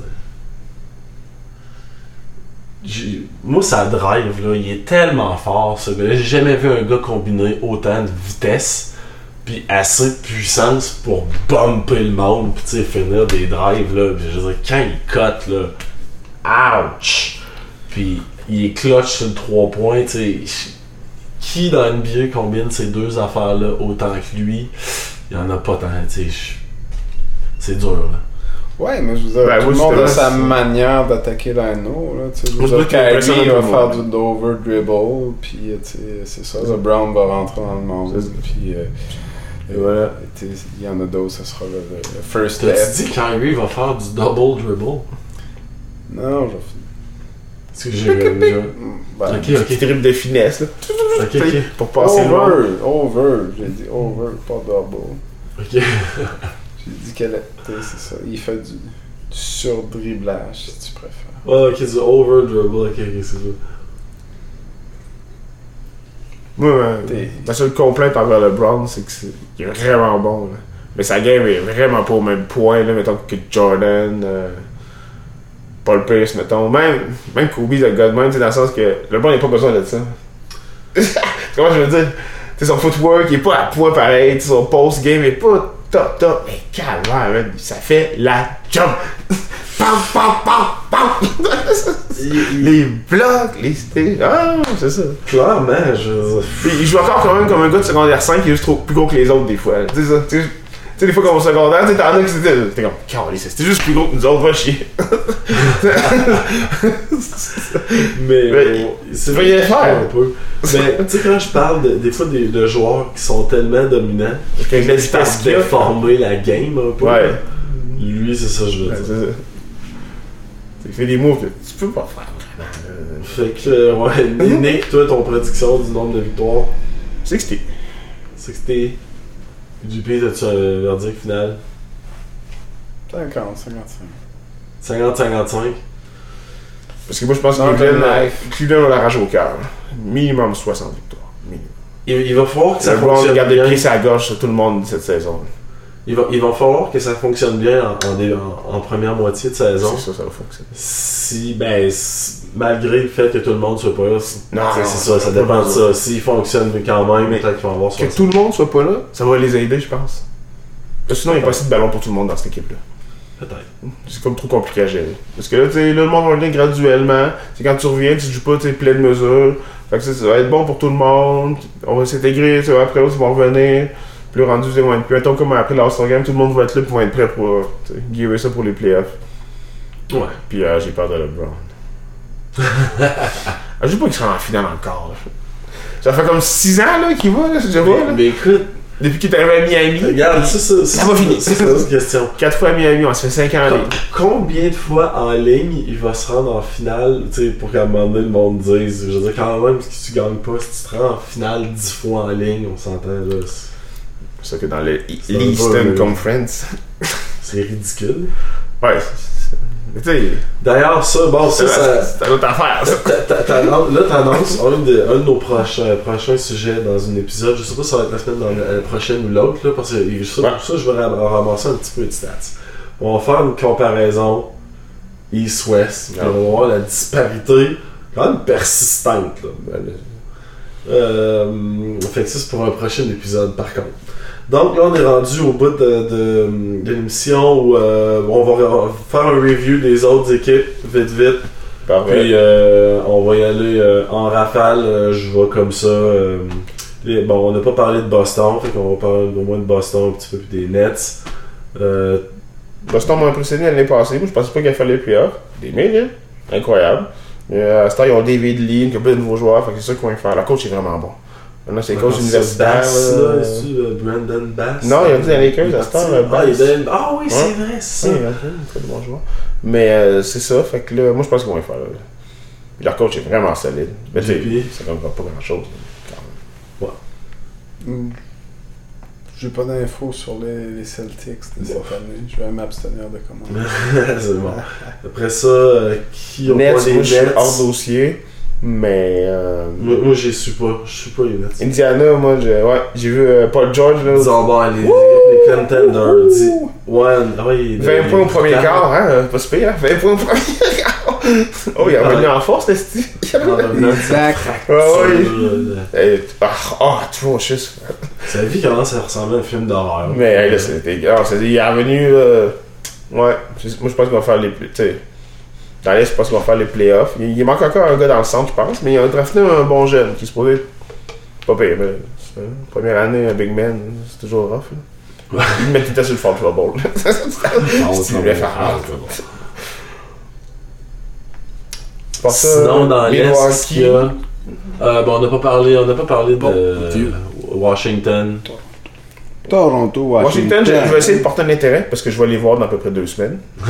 J'ai- Moi, ça drive, là. Il est tellement fort, ce gars-là. J'ai jamais vu un gars combiner autant de vitesse puis assez de puissance pour bumper le monde puis tu sais, finir des drives, là. Puis je veux dire, quand il cote, là, ouch! Puis il est clutch sur le 3 points, tu sais. Qui dans NBA combine ces deux affaires-là autant que lui? Il y en a pas tant, tu C'est dur, là. Ouais, mais je veux dire, Ben, tout le monde a sa manière d'attaquer l'anneau. Tu Kyrie va faire du over dribble, puis tu c'est ça, le Brown va rentrer dans le monde, puis euh, Et voilà. tu il y en a d'autres, ça sera le, first step. dit Kyrie va faire du double dribble? Non, je Parce que j'ai... j'ai- ben, Ok, Petit ok. trip de finesse, là. Ok, Tu sais, ok. Pour passer loin? Over, over, j'ai dit over, pas double. Ok. J'ai dit qu'elle était, c'est ça, il fait du, du sur-dribblage, si tu préfères. Ouais, ok, du over dribble. Ok, ok, c'est ça. Moi, T'es- ma seule complainte envers le Brown, c'est que c'est il est vraiment bon. Là. Mais sa game est vraiment pas au même point, là, mettons, que Jordan, euh, Paul Pierce, mettons. Même, même Kobe, le gars de même, dans le sens que le Brown n'a pas besoin de ça. Comment je veux dire? Tu sais, son footwork, il est pas à point pareil, tu sais, son post-game est pas top top. Mais calme, ça fait la job! pam, pam, pam, pam! les blocs, les... Ah, c'est ça. Clairement, je... Puis il joue encore quand même comme un gars de secondaire 5 qui est juste trop plus gros que les autres des fois. Sais ça, tu sais, des fois, comme au secondaire, tu t'en as qui c'était. T'es comme, calice, c'était juste plus gros que nous autres, va chier. mais, mais c'est vrai, faire un peu. Mais tu sais, quand je parle des fois de, joueurs qui sont tellement dominants, qui laissent pas se déformer la game un peu. Ouais. Lui, c'est ça, je veux dire. Tu fais des moves que tu peux pas faire vraiment. Fait que, euh, ouais, Nick, toi, ton prédiction du nombre de victoires? 60. 60. Dupé, as-tu un verdict final 50, 55. 50-55 Parce que moi, je pense que Cleveland, Cleveland a la rage au cœur. Minimum 60 victoires. Minimum. Il, va falloir que ça le fonctionne bien. Le pieds à gauche sur tout le monde cette saison. Il va, il va falloir que ça fonctionne bien en, en, première moitié de saison. C'est ça, va fonctionner. Si, ben, malgré le fait que tout le monde soit pas là, Non, c'est ça, ça dépend de ça. S'il fonctionne quand même, peut-être qu'ils vont avoir Que 60. tout le monde soit pas là, ça va les aider, je pense. Parce que sinon, il n'y a pas assez de ballon pour tout le monde dans cette équipe-là. Peut-être. C'est comme trop compliqué à gérer. Parce que là, tu sais, là, le monde va venir graduellement. C'est quand tu reviens, tu joues pas, tu pleine mesure. Fait que ça, ça va être bon pour tout le monde. On va s'intégrer, tu sais, après l'autre, ils vont revenir. Puis le rendu, ils vont être plus. Mettons, comme après l'All-Star Game, tout le monde va être là, vont être prêt pour, giver ça pour les playoffs. Ouais. Puis euh, j'ai peur de LeBron. ah, je sais pas qu'il sera en finale encore, là. Ça fait comme 6 ans, là, qu'il va, là, je vois, Mais, là. mais écoute, Depuis qu'il est arrivé à Miami. regarde, ça, ça, Ça va finir. C'est une question. 4 fois à Miami, on se fait 5 ans en ligne. Combien de fois en ligne il va se rendre en finale, tu sais, pour qu'à un moment donné le monde dise, je veux dire, quand même, si tu gagnes pas, si tu te rends en finale 10 fois en ligne, on s'entend là, c'est- ça que dans le C'est un peu, Eastern euh, Conference. c'est ridicule. Ouais, D'ailleurs, ça, bon, ça, c'est une autre affaire, ça. là, t'annonces un de, un de nos prochains, prochains sujets dans un épisode. Je sais pas si ça va être la semaine dans la, la prochaine ou l'autre, là, parce que ça, Ouais. ça, je vais ram- ramasser un petit peu de stats. On va faire une comparaison East-West, on va voir la disparité quand même persistante. Là. Là, Euh, fait que ça, c'est pour un prochain épisode, par contre. Donc là, on est rendu au bout de, de, de l'émission où euh, on va re- faire un review des autres équipes, vite vite. Parfait. Puis euh, on va y aller euh, en rafale, euh, je vois comme ça. euh, les- bon, on n'a pas parlé de Boston, fait qu'on va parler au moins de Boston un petit peu, puis des Nets. Boston m'a impressionné l'année passée. Moi, je pensais pas qu'il fallait les playoffs. Des millions. Incroyable. Mais euh, à ce temps, ils ont David Lee, une couple de nouveaux joueurs. Fait que c'est ça qu'ils vont faire. La coach est vraiment bon. Maintenant, c'est coach c'est universitaire. Bass, là. là, que, euh, Brandon Bass? Non, il a dit à Lakers, Il est à ce temps, Ah, Bass. ah oui, c'est Ouais. vrai, c'est Oui, ça. très bon joueur. Mais euh, c'est ça. Fait que là, moi, je pense qu'ils vont les faire. là. Puis leur coach est vraiment solide. Mais tu sais, Puis- ça ne pas grand chose. Hmm. J'ai pas d'infos sur les, les Celtics de cette année. Je vais m'abstenir de commenter. c'est bon. Après ça, euh, qui ont Nets, pas les Nets? hors dossier. Mais. euh, Moi, moi j'y suis pas. Je suis pas Nets. Indiana, moi, j'ai ouais, j'ai vu euh, Paul George. Là, Ils ont bon, les, les contenders. Ouais, ah ouais, il- 20 il- points au premier quart, hein, euh, pas si pire, hein, 20 points au premier quart. oh, il est revenu en force, le style. Sa Exact. Ouais, ouais. Ah, ah, atrocious. Sa vie commence à ressembler à un film d'horreur? Mais là, c'était. ah, c'est- il est revenu. là, Ouais, moi je pense qu'on va faire les. Tu sais, dans l'Est, je pense qu'on va faire les playoffs. Il, il manque encore un gars dans le centre, je pense, mais il a drafté un bon jeune qui se posait pas pire. Mais, première année, un big man, c'est toujours rough. Là. Il met tout le temps sur le fond trouble. Ça, Sinon, dans l'Est, Milwaukee, il y a. Euh, bon, on n'a pas parlé, on n'a pas parlé de. Washington. Toronto, Washington. Washington, je, je vais essayer de porter un intérêt parce que je vais les voir dans à peu près deux semaines.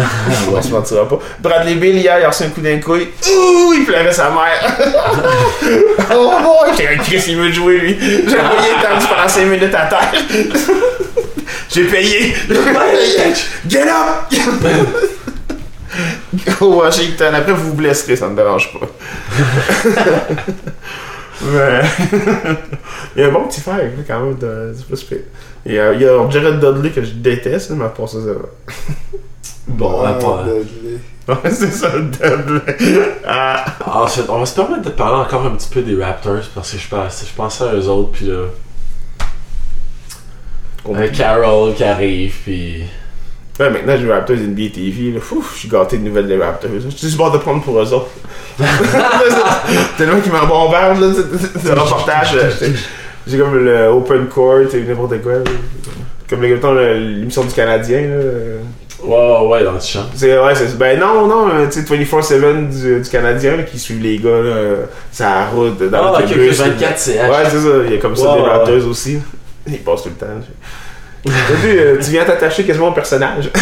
On se mentira pas. Bradley Bill, hier, il a reçu un coup d'un couille. Ouh, il pleurait sa mère. oh boy, j'ai un Chris, il veut jouer lui. J'ai envoyé tendu pendant 5 minutes à terre. J'ai payé. Get up! Go Washington, après vous vous blesserez, ça me dérange pas. Mais. il y a un bon petit fer, là, quand même, de, c'est pas y, a, il y a Jared Dudley que je déteste, mais à part ça, ça va. Bon, Ah, à part- Dudley. Ouais, c'est ça, Dudley. Ah, Ensuite, on va se permettre de parler encore un petit peu des Raptors parce que je, pense, je pensais à eux autres, puis là. Un Carroll qui arrive, puis. Ouais, maintenant, j'ai Raptors NBA TV. Là. Fou, je suis gâté de nouvelles des Raptors. Je suis juste bord de prendre pour eux autres. Tellement qu'ils m'en bombardent, là. c'est- c'est- Le reportage. C'est- J'ai comme le Open Court et n'importe quoi. Comme l'émission du Canadien. Là. Ouais, ouais, dans le champ. C'est, ouais, c'est, ben non, non, euh, tu sais, 24-7 du, du Canadien là, qui suivent les gars, là, la route, dans Ah, le ok, bus, ok, là. 24 CH. Ouais, c'est ça, il y a comme ça des ouais, batteuses aussi. Ils passent tout le temps. Vu, euh, tu viens t'attacher quasiment au personnage.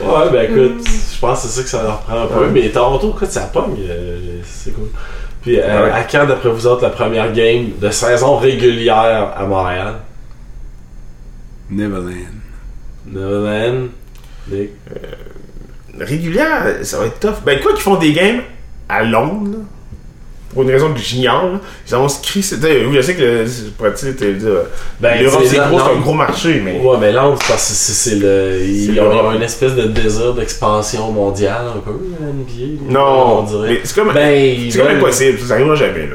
Ouais, ben écoute, je pense que c'est ça que ça leur prend un peu. Ouais. Mais Toronto, écoute, ça pogne. euh, c'est cool. Puis, euh, Ouais. à quand, d'après vous autres, la première game de saison régulière à Montréal? Neverland. Neverland Nick? Régulière, ça va être tough. Ben, quoi qu'ils font des games à Londres, là, pour une raison que j'ignore, ils ont c'était- Oui, je sais que le. Ben, L'Europe, c'est gros, c'est un gros marché, mais. Ouais, mais c'est parce que c'est le. Ils ont, une espèce de désir d'expansion mondiale, un peu, NBA. Non, on dirait. c'est comme. Ben, C'est quand même veulent- impossible, ça arrivera jamais, là.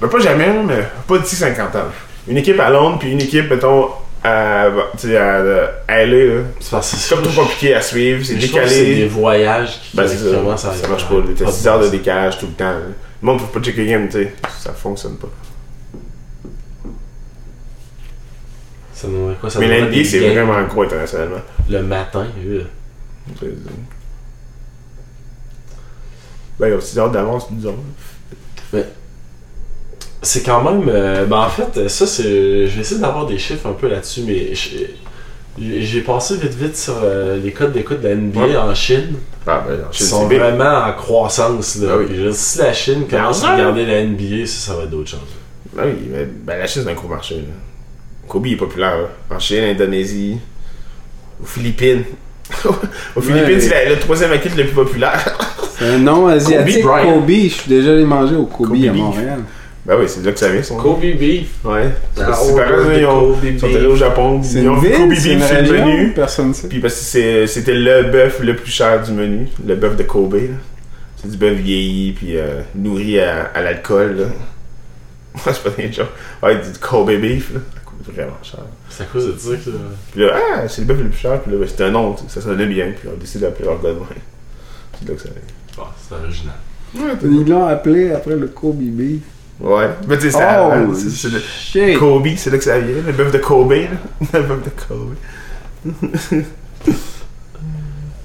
Ben, pas jamais, mais pas d'ici 50 ans. Une équipe à Londres, puis une équipe, mettons, à, tu sais, à, là. C'est comme trop compliqué à suivre, c'est que C'est des décalé. voyages qui, Ben, ça. Ça marche pas, t'as 6 heures de décalage tout le temps. Le monde peut pas checker game, tu sais. Ça fonctionne pas. Ça nous- quoi, ça Mais l'NBA, c'est vraiment gros internationalement. Le matin, euh. C'est- Ben, il y a 6 heures d'avance, disons. C'est quand même. euh, ben en fait, ça, c'est. Je vais essayer d'avoir des chiffres un peu là-dessus, mais je- j'ai passé vite vite sur euh, les codes d'écoute de la NBA Ouais. en Chine. Ah, ben, en Chine, sont c'est big. vraiment en croissance. Là. Ah oui. Puis si la Chine commence en à regarder la NBA, ça, ça va être d'autres choses. Ben oui, mais ben, la Chine, c'est un gros marché. Là. Kobe est populaire. là. En Chine, Indonésie, aux Philippines. aux Philippines, c'est la- le troisième équipe le plus populaire. C'est un nom asiatique, Kobe. Je suis déjà allé manger au Kobe, Kobe à beef. Montréal. Ben oui, c'est de là que ça vient, son. Kobe Beef. Ouais. C'est pareil, de ils, ont- Kobe ils sont beef. allés au Japon, C'est ils ont Kobe c'est beef sur le région, menu. personne ne sait. Puis parce que c'est- c'était le bœuf le plus cher du menu, le bœuf de Kobe. là. C'est du bœuf vieilli puis euh, nourri à, à l'alcool. là. Moi, c'est pas des gens. Ouais, du Kobe beef, là. ça coûte vraiment cher. C'est à cause de ça que. Puis là, ah, c'est le bœuf le plus cher. Puis là, ben, c'était un nom, ça sonnait bien. Puis on a décidé d'appeler leur gars. C'est là que ça Bon, c'est original. Ils l'ont appelé après le Kobe Beef. Ouais. Mais tu sais, ça. Oh, c'est- c'est le-! Kobe, c'est là que ça vient. Le bœuf de Kobe, là. Le bœuf de Kobe.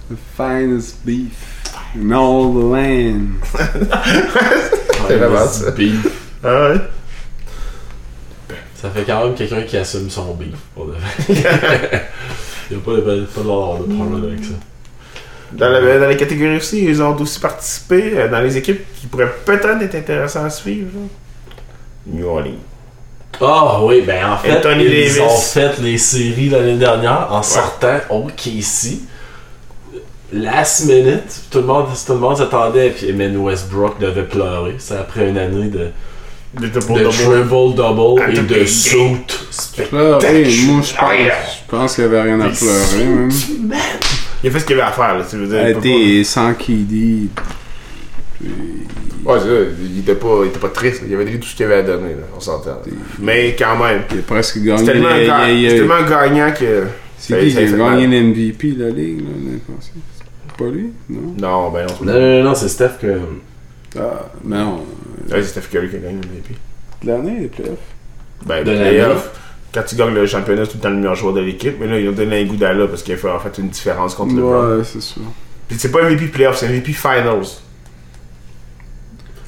The finest beef in all the land. C'est vraiment ça. Beef. Ah ouais. Ça fait quand même quelqu'un qui assume son beef, pour de vrai. Il n'y a pas, de de problème avec ça. Dans, la, dans les catégories aussi, ils ont aussi participé euh, dans les équipes qui pourraient peut-être être intéressantes à suivre. là. New Orleans. Ah oui, ben en fait, Anthony ils Davis. ont fait les séries l'année dernière en sortant OKC. Last minute, tout le monde, tout le monde s'attendait, puis Emin Westbrook devait pleurer. C'est après une année de, De triple-double Ah, et double de suit Pleurer, moi je pense, je pense qu'il n'y avait rien à pleurer. Même. Il a fait ce qu'il avait à faire, là, tu veux dire. Été sans KD. pas- Ouais, c'est ça. Il était pas, il était pas triste. Il avait donné tout ce qu'il avait à donner, là. On s'entend. Mais quand même. Il a presque C'est gagné. tellement, un il- ga- il- il- c'est tellement un gagnant que. C'est qui qui a gagné l'MVP de la ligue là, l'année passée? C'est pas lui? Non? Non, ben non. c'est Non, non, non, c'est Steph que. Ah, mais non. Ouais, c'est Steph Curry qui a gagné le MVP. De l'année, les playoffs? Ben, De playoffs, quand tu gagnes le championnat, c'est tout le temps le meilleur joueur de l'équipe. Mais là, ils ont donné un goût d'Ala parce qu'il a fait en fait une différence contre le Brown. Ouais, c'est sûr. Puis c'est pas MVP playoffs, c'est MVP finals.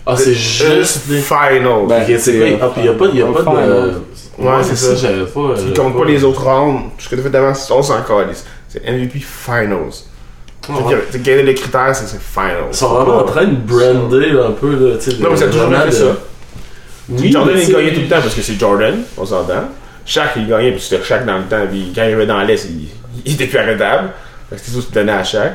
Ah, c'est juste des. finals. Ben, c'est? Ah, puis il n'y a pas, y a pas de. final. Ouais, c'est ça. j'avais pas. Ils j'avais comptent pas les autres rounds. Ce que tu fait avant, on s'en calisse. C'est MVP finals. Ah, C'est c'est quel est le critère, c'est c'est finals. Ils sont vraiment en train de brander un peu. Là, tu Non, mais ça a toujours été ça. Oui, Jordan, il tu gagnait tout le temps parce que c'est Jordan, on s'entend. Shaq, il gagnait parce que c'était Shaq dans le temps. Puis quand il arrivait dans l'Est, il, il était plus arrêtable. Parce que c'est tout ce qu'il donnait à Shaq.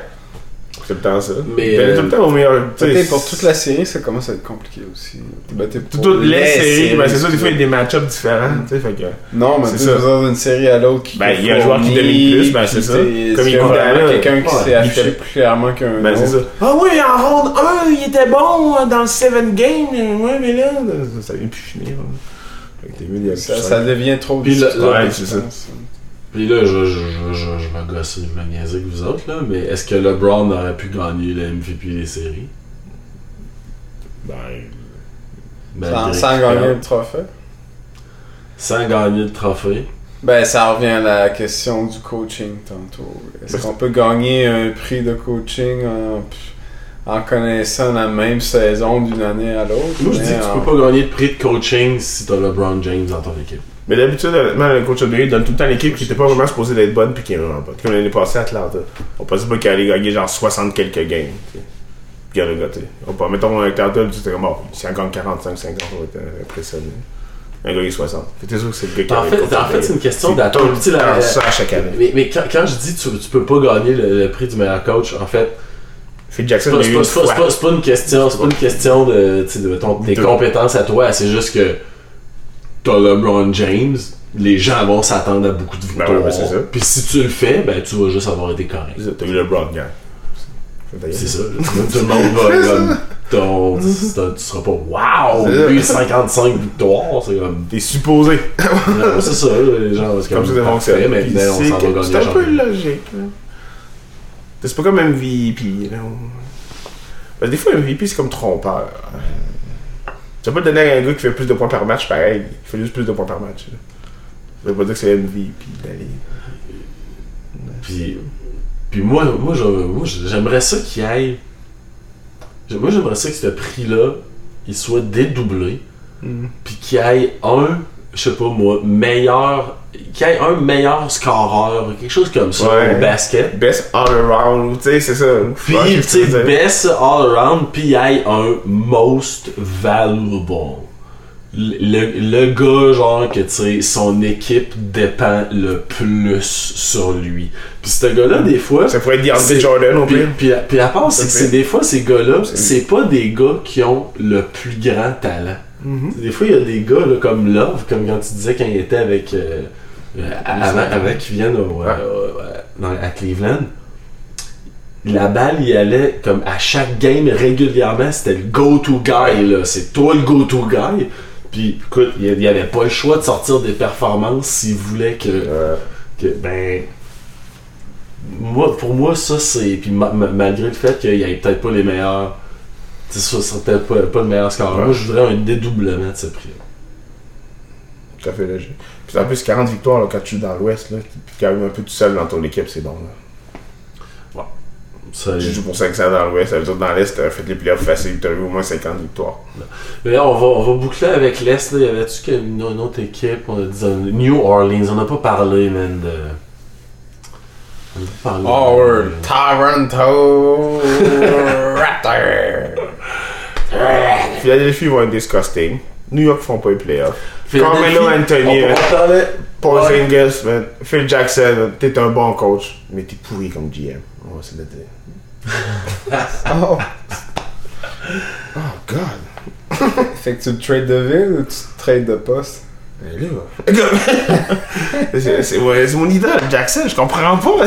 C'est tout le temps ça. Mais, euh, tout le temps au meilleur. pour toute la série, ça commence à être compliqué aussi. Ben, pour Toutes les séries, ben c'est ça, des fois il y a des match-ups différents. Fait que. Non, mais C'est tu ça. d'une série à l'autre qui. Ben, il y a un joueur qui domine plus, ben, c'est ça. Comme il il y quelqu'un qui s'est affiché plus clairement qu'un Ben, autre. Ah oui, en ronde 1, il était bon hein, dans le 7 game. Ouais, mais là, ça vient plus finir. hein. Ça, devient trop difficile, ouais, c'est ça. Puis là, je, je, je, je, je vais gosser, je vais niaiser avec vous autres, là, mais est-ce que LeBron aurait pu gagner le MVP des séries? Ben, Ben, Sans, gagner le trophée. Sans gagner le trophée. Ben, ça revient à la question du coaching tantôt. Est-ce qu'on peut gagner un prix de coaching en, en connaissant la même saison d'une année à l'autre? Moi, je dis que tu peux pas gagner de prix de coaching si t'as LeBron James dans ton équipe. Mais d'habitude, honnêtement, le coach NBA donne tout le temps l'équipe qui était pas vraiment supposée d'être bonne puis qui est vraiment bonne. Comme l'année passée à Atlanta. On pensait pas qu'il allait gagner genre 60 quelques games. Puis il a regretté. On mettons, avec Atlanta, tu sais, comme, oh, si on gagne 45, 50, on va être euh, impressionné. Un gars, il est 60. Fait que t'es sûr que c'est le gars qui En fait, en fait, c'est une question temps ça chaque année. Mais, mais quand, quand je dis tu, tu peux pas gagner le, le prix du meilleur coach, en fait, Phil c'est Jackson, pas, pas, pas- pas- une question, c'est pas une question de, de De- compétences à toi, c'est juste que t'as LeBron James, les gens vont s'attendre à beaucoup de victoires. Ben ouais, ben c'est ça. Puis si tu le fais, ben tu vas juste avoir été correct. T'as eu le Brown, gars. C'est ça. Tout le monde va comme. ton- tu seras pas! C'est. Lui, 55 victoires, c'est comme. T'es supposé. C'est ça, les gens, c'est Comme comme. parfait, fonctionne. Maintenant, on s'en va c'est- C'est un peu logique. C'est pas comme MVP. Là. Des fois, MVP, c'est comme trompeur. Tu vas pas donner à un gars qui fait plus de points par match, pareil. Il fait juste plus de points par match. là. Ça veut pas dire que c'est MVP de la ligue. Puis, puis moi, moi, j'aimerais ça qu'il ait. Moi, j'aimerais ça que ce prix-là, il soit dédoublé. Mm. Puis qu'il ait un, je sais pas moi, meilleur. Qu'il y ait un meilleur scoreur, quelque chose comme ça Ouais. au basket. Best all around, tu sais, c'est ça. Puis, tu sais, best all around, puis il y ait un most valuable. Le, le- gars, genre, que tu sais, son équipe dépend le plus sur lui. Puis ce gars-là, des fois. Ça pourrait être DeAndre Jordan au puis, pire. puis, puis à part, c'est que c'est des fois, ces gars-là, C'est- pas des gars qui ont le plus grand talent. Mm-hmm. Des fois, il y a des gars là, comme Love, comme quand tu disais quand il était avec. euh, avant, avant qu'il vienne au, euh, euh, à Cleveland. La balle, il allait comme à chaque game régulièrement, c'était le go-to guy. là. C'est toi le go-to guy. Puis écoute, il n'y avait pas le choix de sortir des performances s'il voulait que, Euh, que, ben moi pour moi ça c'est puis ma- ma- malgré le fait qu'il y ait peut-être pas les meilleurs tu sais, ça serait peut-être pas, pas le meilleur score Ouais. moi je voudrais un dédoublement de ce prix tout à fait logique. Puis en plus, 40 victoires là, quand tu es dans l'Ouest, là, puis quand même un peu tout seul dans ton équipe, c'est bon. Là. ça, Tu joues pour 500 dans l'Ouest, ça veut dire que dans l'Est, t'as fait les playoffs faciles, t'as eu au moins 50 victoires. mais là, on va, on va boucler avec l'Est y avait-tu une, une autre équipe on a dit euh, New Orleans? On n'a pas parlé man de on n'a pas parlé de- Toronto Raptors. Philadelphie vont être disgusting. New York font pas les playoffs. Carmelo Anthony, on, man. Porzingis, man. Phil Jackson, t'es un bon coach, mais t'es pourri comme GM. On va se le dire. oh. Oh, God. Fait que tu trades de ville ou tu trades de poste? Mais là. c'est c'est- ouais, c'est mon idole, Jackson, je comprends pas.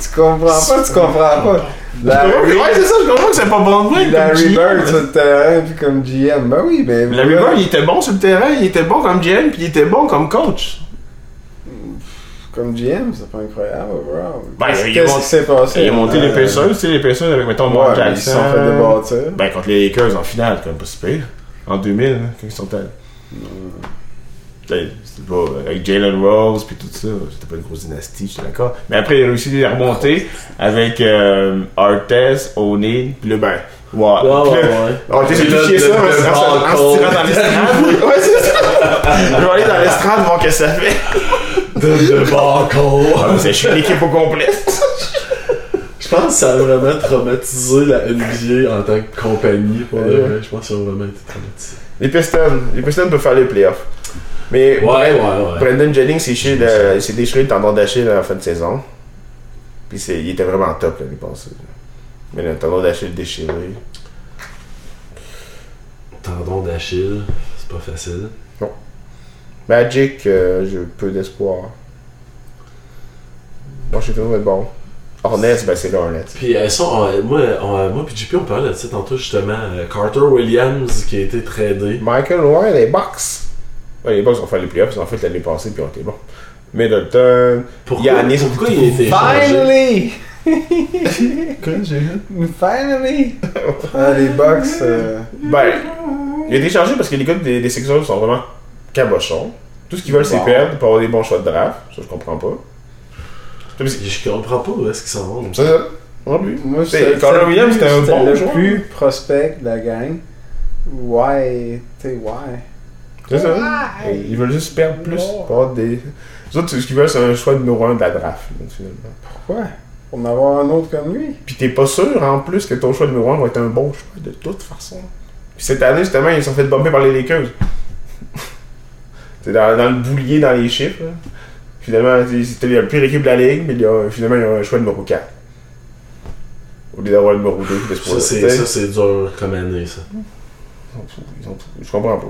Tu comprends pas, tu comprends pas. Larry, Ouais, c'est ça, je comprends que c'est pas bon de. Larry Bird sur le terrain puis comme GM. Ben oui, ben. Larry. Bird, il était bon sur le terrain, il était bon comme GM, puis il était bon comme coach. Comme GM, c'est pas incroyable, bro. Ben, Qu'est-ce qui s'est passé? Il a monté les Euh, Pacers, tu sais, les Pacers avec, mettons, Mark Jackson. ils se sont fait débattre. Ben, contre les Lakers en finale, quand même pas si pire. En 2000, hein, quand ils sont allés. C'était pas avec Jalen Rose puis tout ça. C'était pas une grosse dynastie, je suis d'accord. Mais après, il a réussi à remonter avec euh, Artez, O'Neal, puis là, ben, ouais. Ouais, ouais, ouais. J'ai chié ça, le- en le se- en tirant dans l'estrade. Ouais, c'est ça. Je vais aller dans l'estrade, voir ce que ça fait. de, de Barco. Ah, je suis une équipe au complet. Je pense que ça a vraiment traumatisé la NBA en tant que compagnie. Pour vrai. Je pense qu'ils ont vraiment été traumatisés. Les Pistons, les Pistons peuvent faire les playoffs. Mais Ouais, ouais, ouais. Brandon Jennings s'est déchiré le tendon d'Achille à la fin de saison. Puis il était vraiment top l'année passée. Mais le tendon d'Achille déchiré. Tendon d'Achille, c'est pas facile. Magic, euh, j'ai peu d'espoir. Washington va être bon. Hornets, ben c'est le Hornets. Puis elles sont, on- moi, on- moi puis JP, on parlait de ça tantôt justement. euh, Carter Williams qui a été tradé. Michael, ouais, les Bucks. Les Bucks vont faire les playoffs, ils ont fait l'année passée, puis ont été bons. Middleton. Pourquoi, Giannis, pourquoi il a été échangé? Finally! Quoi, j'ai Finally! ah, les Bucks. euh, Ben, il a été changé parce que les gars des, des Sixers sont vraiment cabochons. Tout ce qu'ils veulent, c'est Bon. perdre pour avoir des bons choix de draft. Ça, je comprends pas. Je comprends pas où est-ce qu'ils s'en vont. C'est ça. Non. Moi, Connor le Williams, plus- c'était un bon le joueur. plus prospect de la gang. Ouais, tu sais, ouais. C'est ça. Ils veulent juste perdre plus pour avoir des. Les autres, ce qu'ils veulent, c'est un choix numéro 1 de la draft, finalement. Pourquoi? Pour en avoir un autre comme lui. Puis t'es pas sûr, en plus, que ton choix numéro 1 va être un bon choix, de toute façon. Puis cette année, justement, ils se sont fait bomber par les Lakers. C'est dans, dans le boulier, dans les chiffres. là. Finalement, c'était la pire équipe de la ligue, mais il y a- finalement, il y a un choix numéro 4. Au lieu d'avoir le numéro 2 de Ça, c'est, ça, c'est dur comme année, ça. Ils ont tout, ils ont tout. Je comprends pas.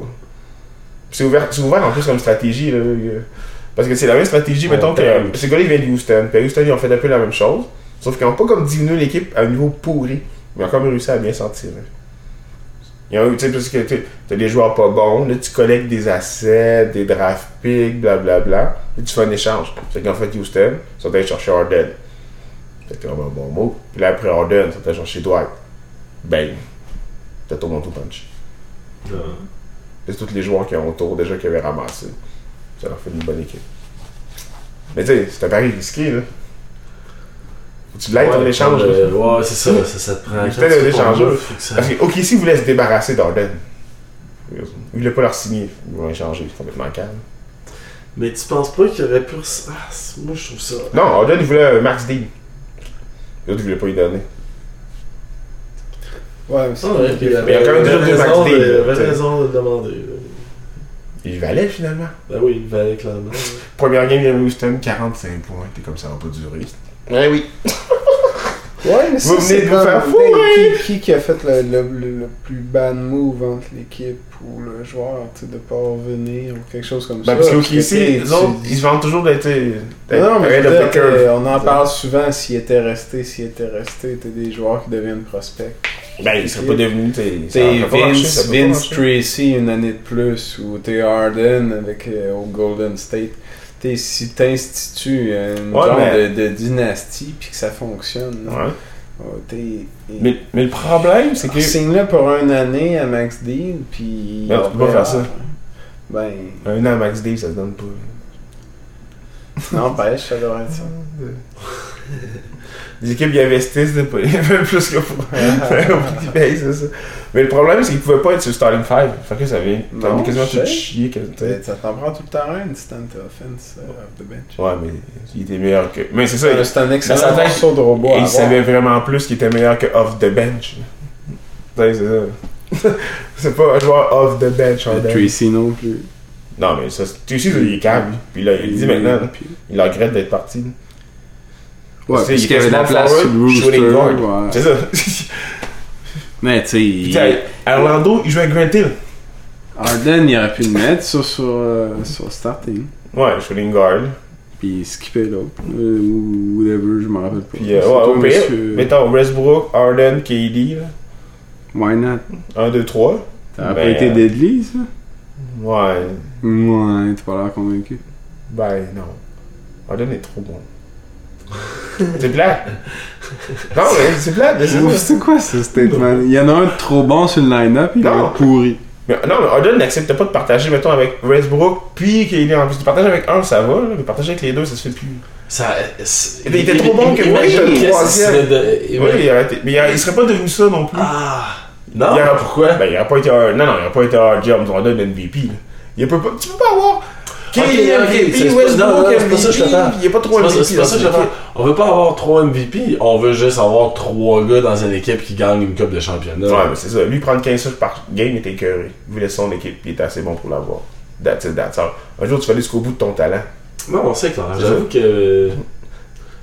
C'est ouvert, c'est ouvert en plus comme stratégie. Là, parce que c'est la même stratégie, Ouais, mettons que ces gars-là ils viennent de Houston. Puis à Houston, ils ont fait un peu la même chose. Sauf qu'ils n'ont pas comme diminué l'équipe à un niveau pourri. Mais ils ont quand même réussi à bien s'en tirer. Il y a eu, tu sais, parce que tu as des joueurs pas bons, là tu collectes des assets, des draft picks, blablabla, et tu fais un échange. Fait qu'en fait, Houston, ils sont allés chercher Harden. C'était vraiment un bon mot. Puis là, après Harden, ils sont allés chercher Dwight. Bang. T'as ton monto punch. C'est tous les joueurs qui ont autour déjà qui avaient ramassé. Ça leur fait une bonne équipe. Mais tu sais, c'est un pari risqué, là. Faut tu l'aides Ouais, échange. là. euh, ouais, c'est ça, ça, ça te prend. Peut-être un échangeur. Parce que OKC voulait se débarrasser d'Arden. Ils voulaient pas leur signer. Ils vont échanger. C'est complètement calme. Mais tu penses pas qu'il aurait pu. Ah, moi, je trouve ça. Non, Arden, il voulait un Max Dean. Les autres, ils voulaient pas y donner. Ouais, mais c'est- Ah ouais, puis il avait, Mais il y a quand même il avait déjà deux raison, Max de- raison de le demander. Il valait finalement. Ben oui, il valait clairement. Première game, il y avait Houston, 45 points. T'es comme ça, va pas durer. Ouais, oui. Ouais, mais ça, Vous venez c'est de vous faire fourrer! Qui, qui, qui a fait le, le, le, le plus bad move entre l'équipe ou le joueur, tu sais, de pas revenir ou quelque chose comme Ben, ça? parce que les autres, tu- ils se vendent toujours d'être. Non, mais je dire, t'es- on en parle souvent s'il était resté, s'il était resté, t'as des joueurs qui deviennent prospects. Ben, ils seraient pas devenus. t'sais, Vince, Vince. Tracy une année de plus ou t'es Harden avec euh, au Golden State. T'es, si t'institues une Ouais, genre mais- de, de dynastie puis que ça fonctionne, là, Ouais. oh, Mais, mais le problème, c'est que. Signe-le pour une année à Max Deal, puis. Non, tu peux pas faire ça. Ben, Un an Max Dave, ça se donne pas. n'empêche, ça devrait être ça. Les équipes qui investissent, c'est pas plus que pour. qu'ils payent, c'est ça. Mais le problème, c'est qu'ils pouvaient pas être sur starting five. Fait que ça. T'as Non, quasiment tout chier. Ça t'en prend tout le temps un, instant offense euh, off the bench. Ouais, mais il était meilleur que. Mais c'est ça. Euh, il- C'est un excellent de robot. il savait vraiment plus qu'il était meilleur que off the bench. C'est ça. c'est pas un joueur off the bench en Tracy non plus. Non, mais ça, tu sais, il est calme. Puis là, il dit maintenant, il regrette d'être parti. Ouais, parce qu'il y avait de la place sur le rooster. shooting guard. ouais. C'est ça. Mais tu sais, il- à Orlando, il jouait avec Grant Hill. Harden, il aurait pu le mettre sur, sur, euh, sur starting. Ouais, shooting guard. Puis skipper l'autre. Euh, ou whatever, je me rappelle pas. Puis, euh, ouais, au pire, monsieur- mettons Westbrook, Harden, KD, là. Why not? 1, 2, 3. Ça a Ben, pas été euh, deadly, ça? Ouais. Ouais, t'as pas l'air convaincu. Ben, non. Harden est trop bon. C'est plat. Non, mais c'est plat, c'est quoi ce statement? Il y en a un de trop bon sur le line-up, il être pourri. Mais, non, mais Harden n'accepte pas de partager, mettons, avec Westbrook, puis KD en plus. Tu partages avec un, ça va, là, mais partager avec les deux, ça se fait plus. Ça, Il était trop bon que moi, le qu'il troisième. de- Oui, il, aurait été- mais il, il serait pas devenu ça non plus. Ah! Non, Il aurait- pourquoi? Ben, il aurait pas été un. Non, non, il aurait pas été un James Harden MVP. là. Il peut pas. Tu peux pas avoir. KD, Ok, ok, MVP, c'est pas- Westbrook, non, non, c'est pas ça que je te MVP. Il n'y a pas pas, MVP. c'est pas ça que je. On veut pas avoir trois MVP, on veut juste avoir trois gars dans une équipe qui gagne une coupe de championnat. Ouais, mais c'est ça. Lui, prendre 15 touches par game, il était écœuré. Il voulait son équipe, puis il était assez bon pour l'avoir. That's it, that's all. Un jour, tu vas aller jusqu'au bout de ton talent. Non, c'est clair. C'est J'avoue que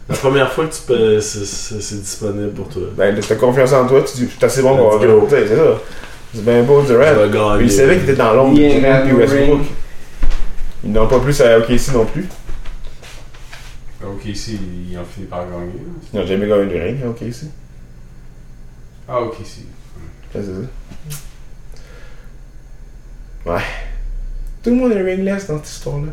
la première fois que tu peux, c'est, disponible pour toi. Ben, t'as confiance en toi, tu dis, je suis assez bon pour sais, C'est ça. C'est bien beau, Durant. il savait qu'il était dans l'ombre Durant puis. Westbrook. Ils n'ont pas plus à OKC non plus. Ok, si, ils ont fini par gagner. Ils n'ont jamais gagné du ring à OKC. Ah, ok, si. Ça, c'est ça. Ouais. Tout le monde est ringless dans cette histoire-là.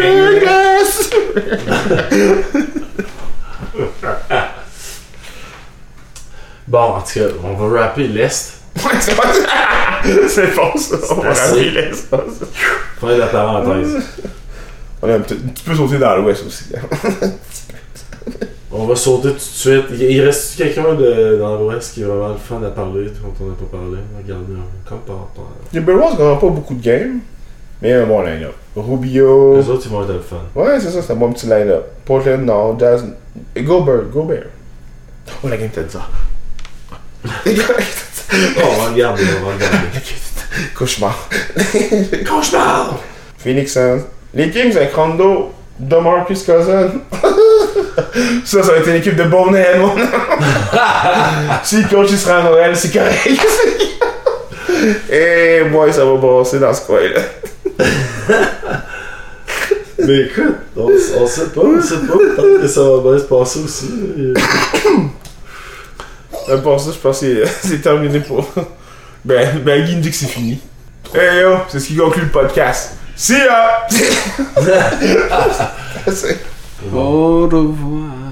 Ringless! Bon, en tout cas, on va rapper l'Est. Ouais, c'est pas C'est bon, ça. On va ramener ça. Fin la parenthèse. On a un petit, un petit peu sauté dans l'ouest aussi. On va sauter tout de suite. Il il reste quelqu'un de, dans l'Ouest qui est vraiment le fun à parler dont on n'a pas parlé? Regardez, comme par rapport. Les Timberwolves n'ont pas beaucoup de games, mais un bon line-up. Rubio. Les autres, ils vont être le fun. Ouais, c'est ça, c'est un bon petit line-up. Portland, non. Jazz. Gobert, Gobert. Oh, la game t'a dit ça. Oh, on va regarder, on va regarder. Cauchemar. Cauchemar! Phoenix Suns. Les Kings avec Rondo, DeMarcus Cousin. ça, ça va être une équipe de bonehead, mon Si le coach il sera à Noël, c'est correct. Et moi, ça va brasser dans ce coin-là. Mais écoute, on, on sait pas, on sait pas. Peut-être que ça va bien se passer aussi. Euh, Pour ça, je pense que c'est- c'est terminé pour. Ben, ben, Guy me dit que c'est fini. Hey yo, c'est ce qui conclut le podcast. See ya! Au revoir.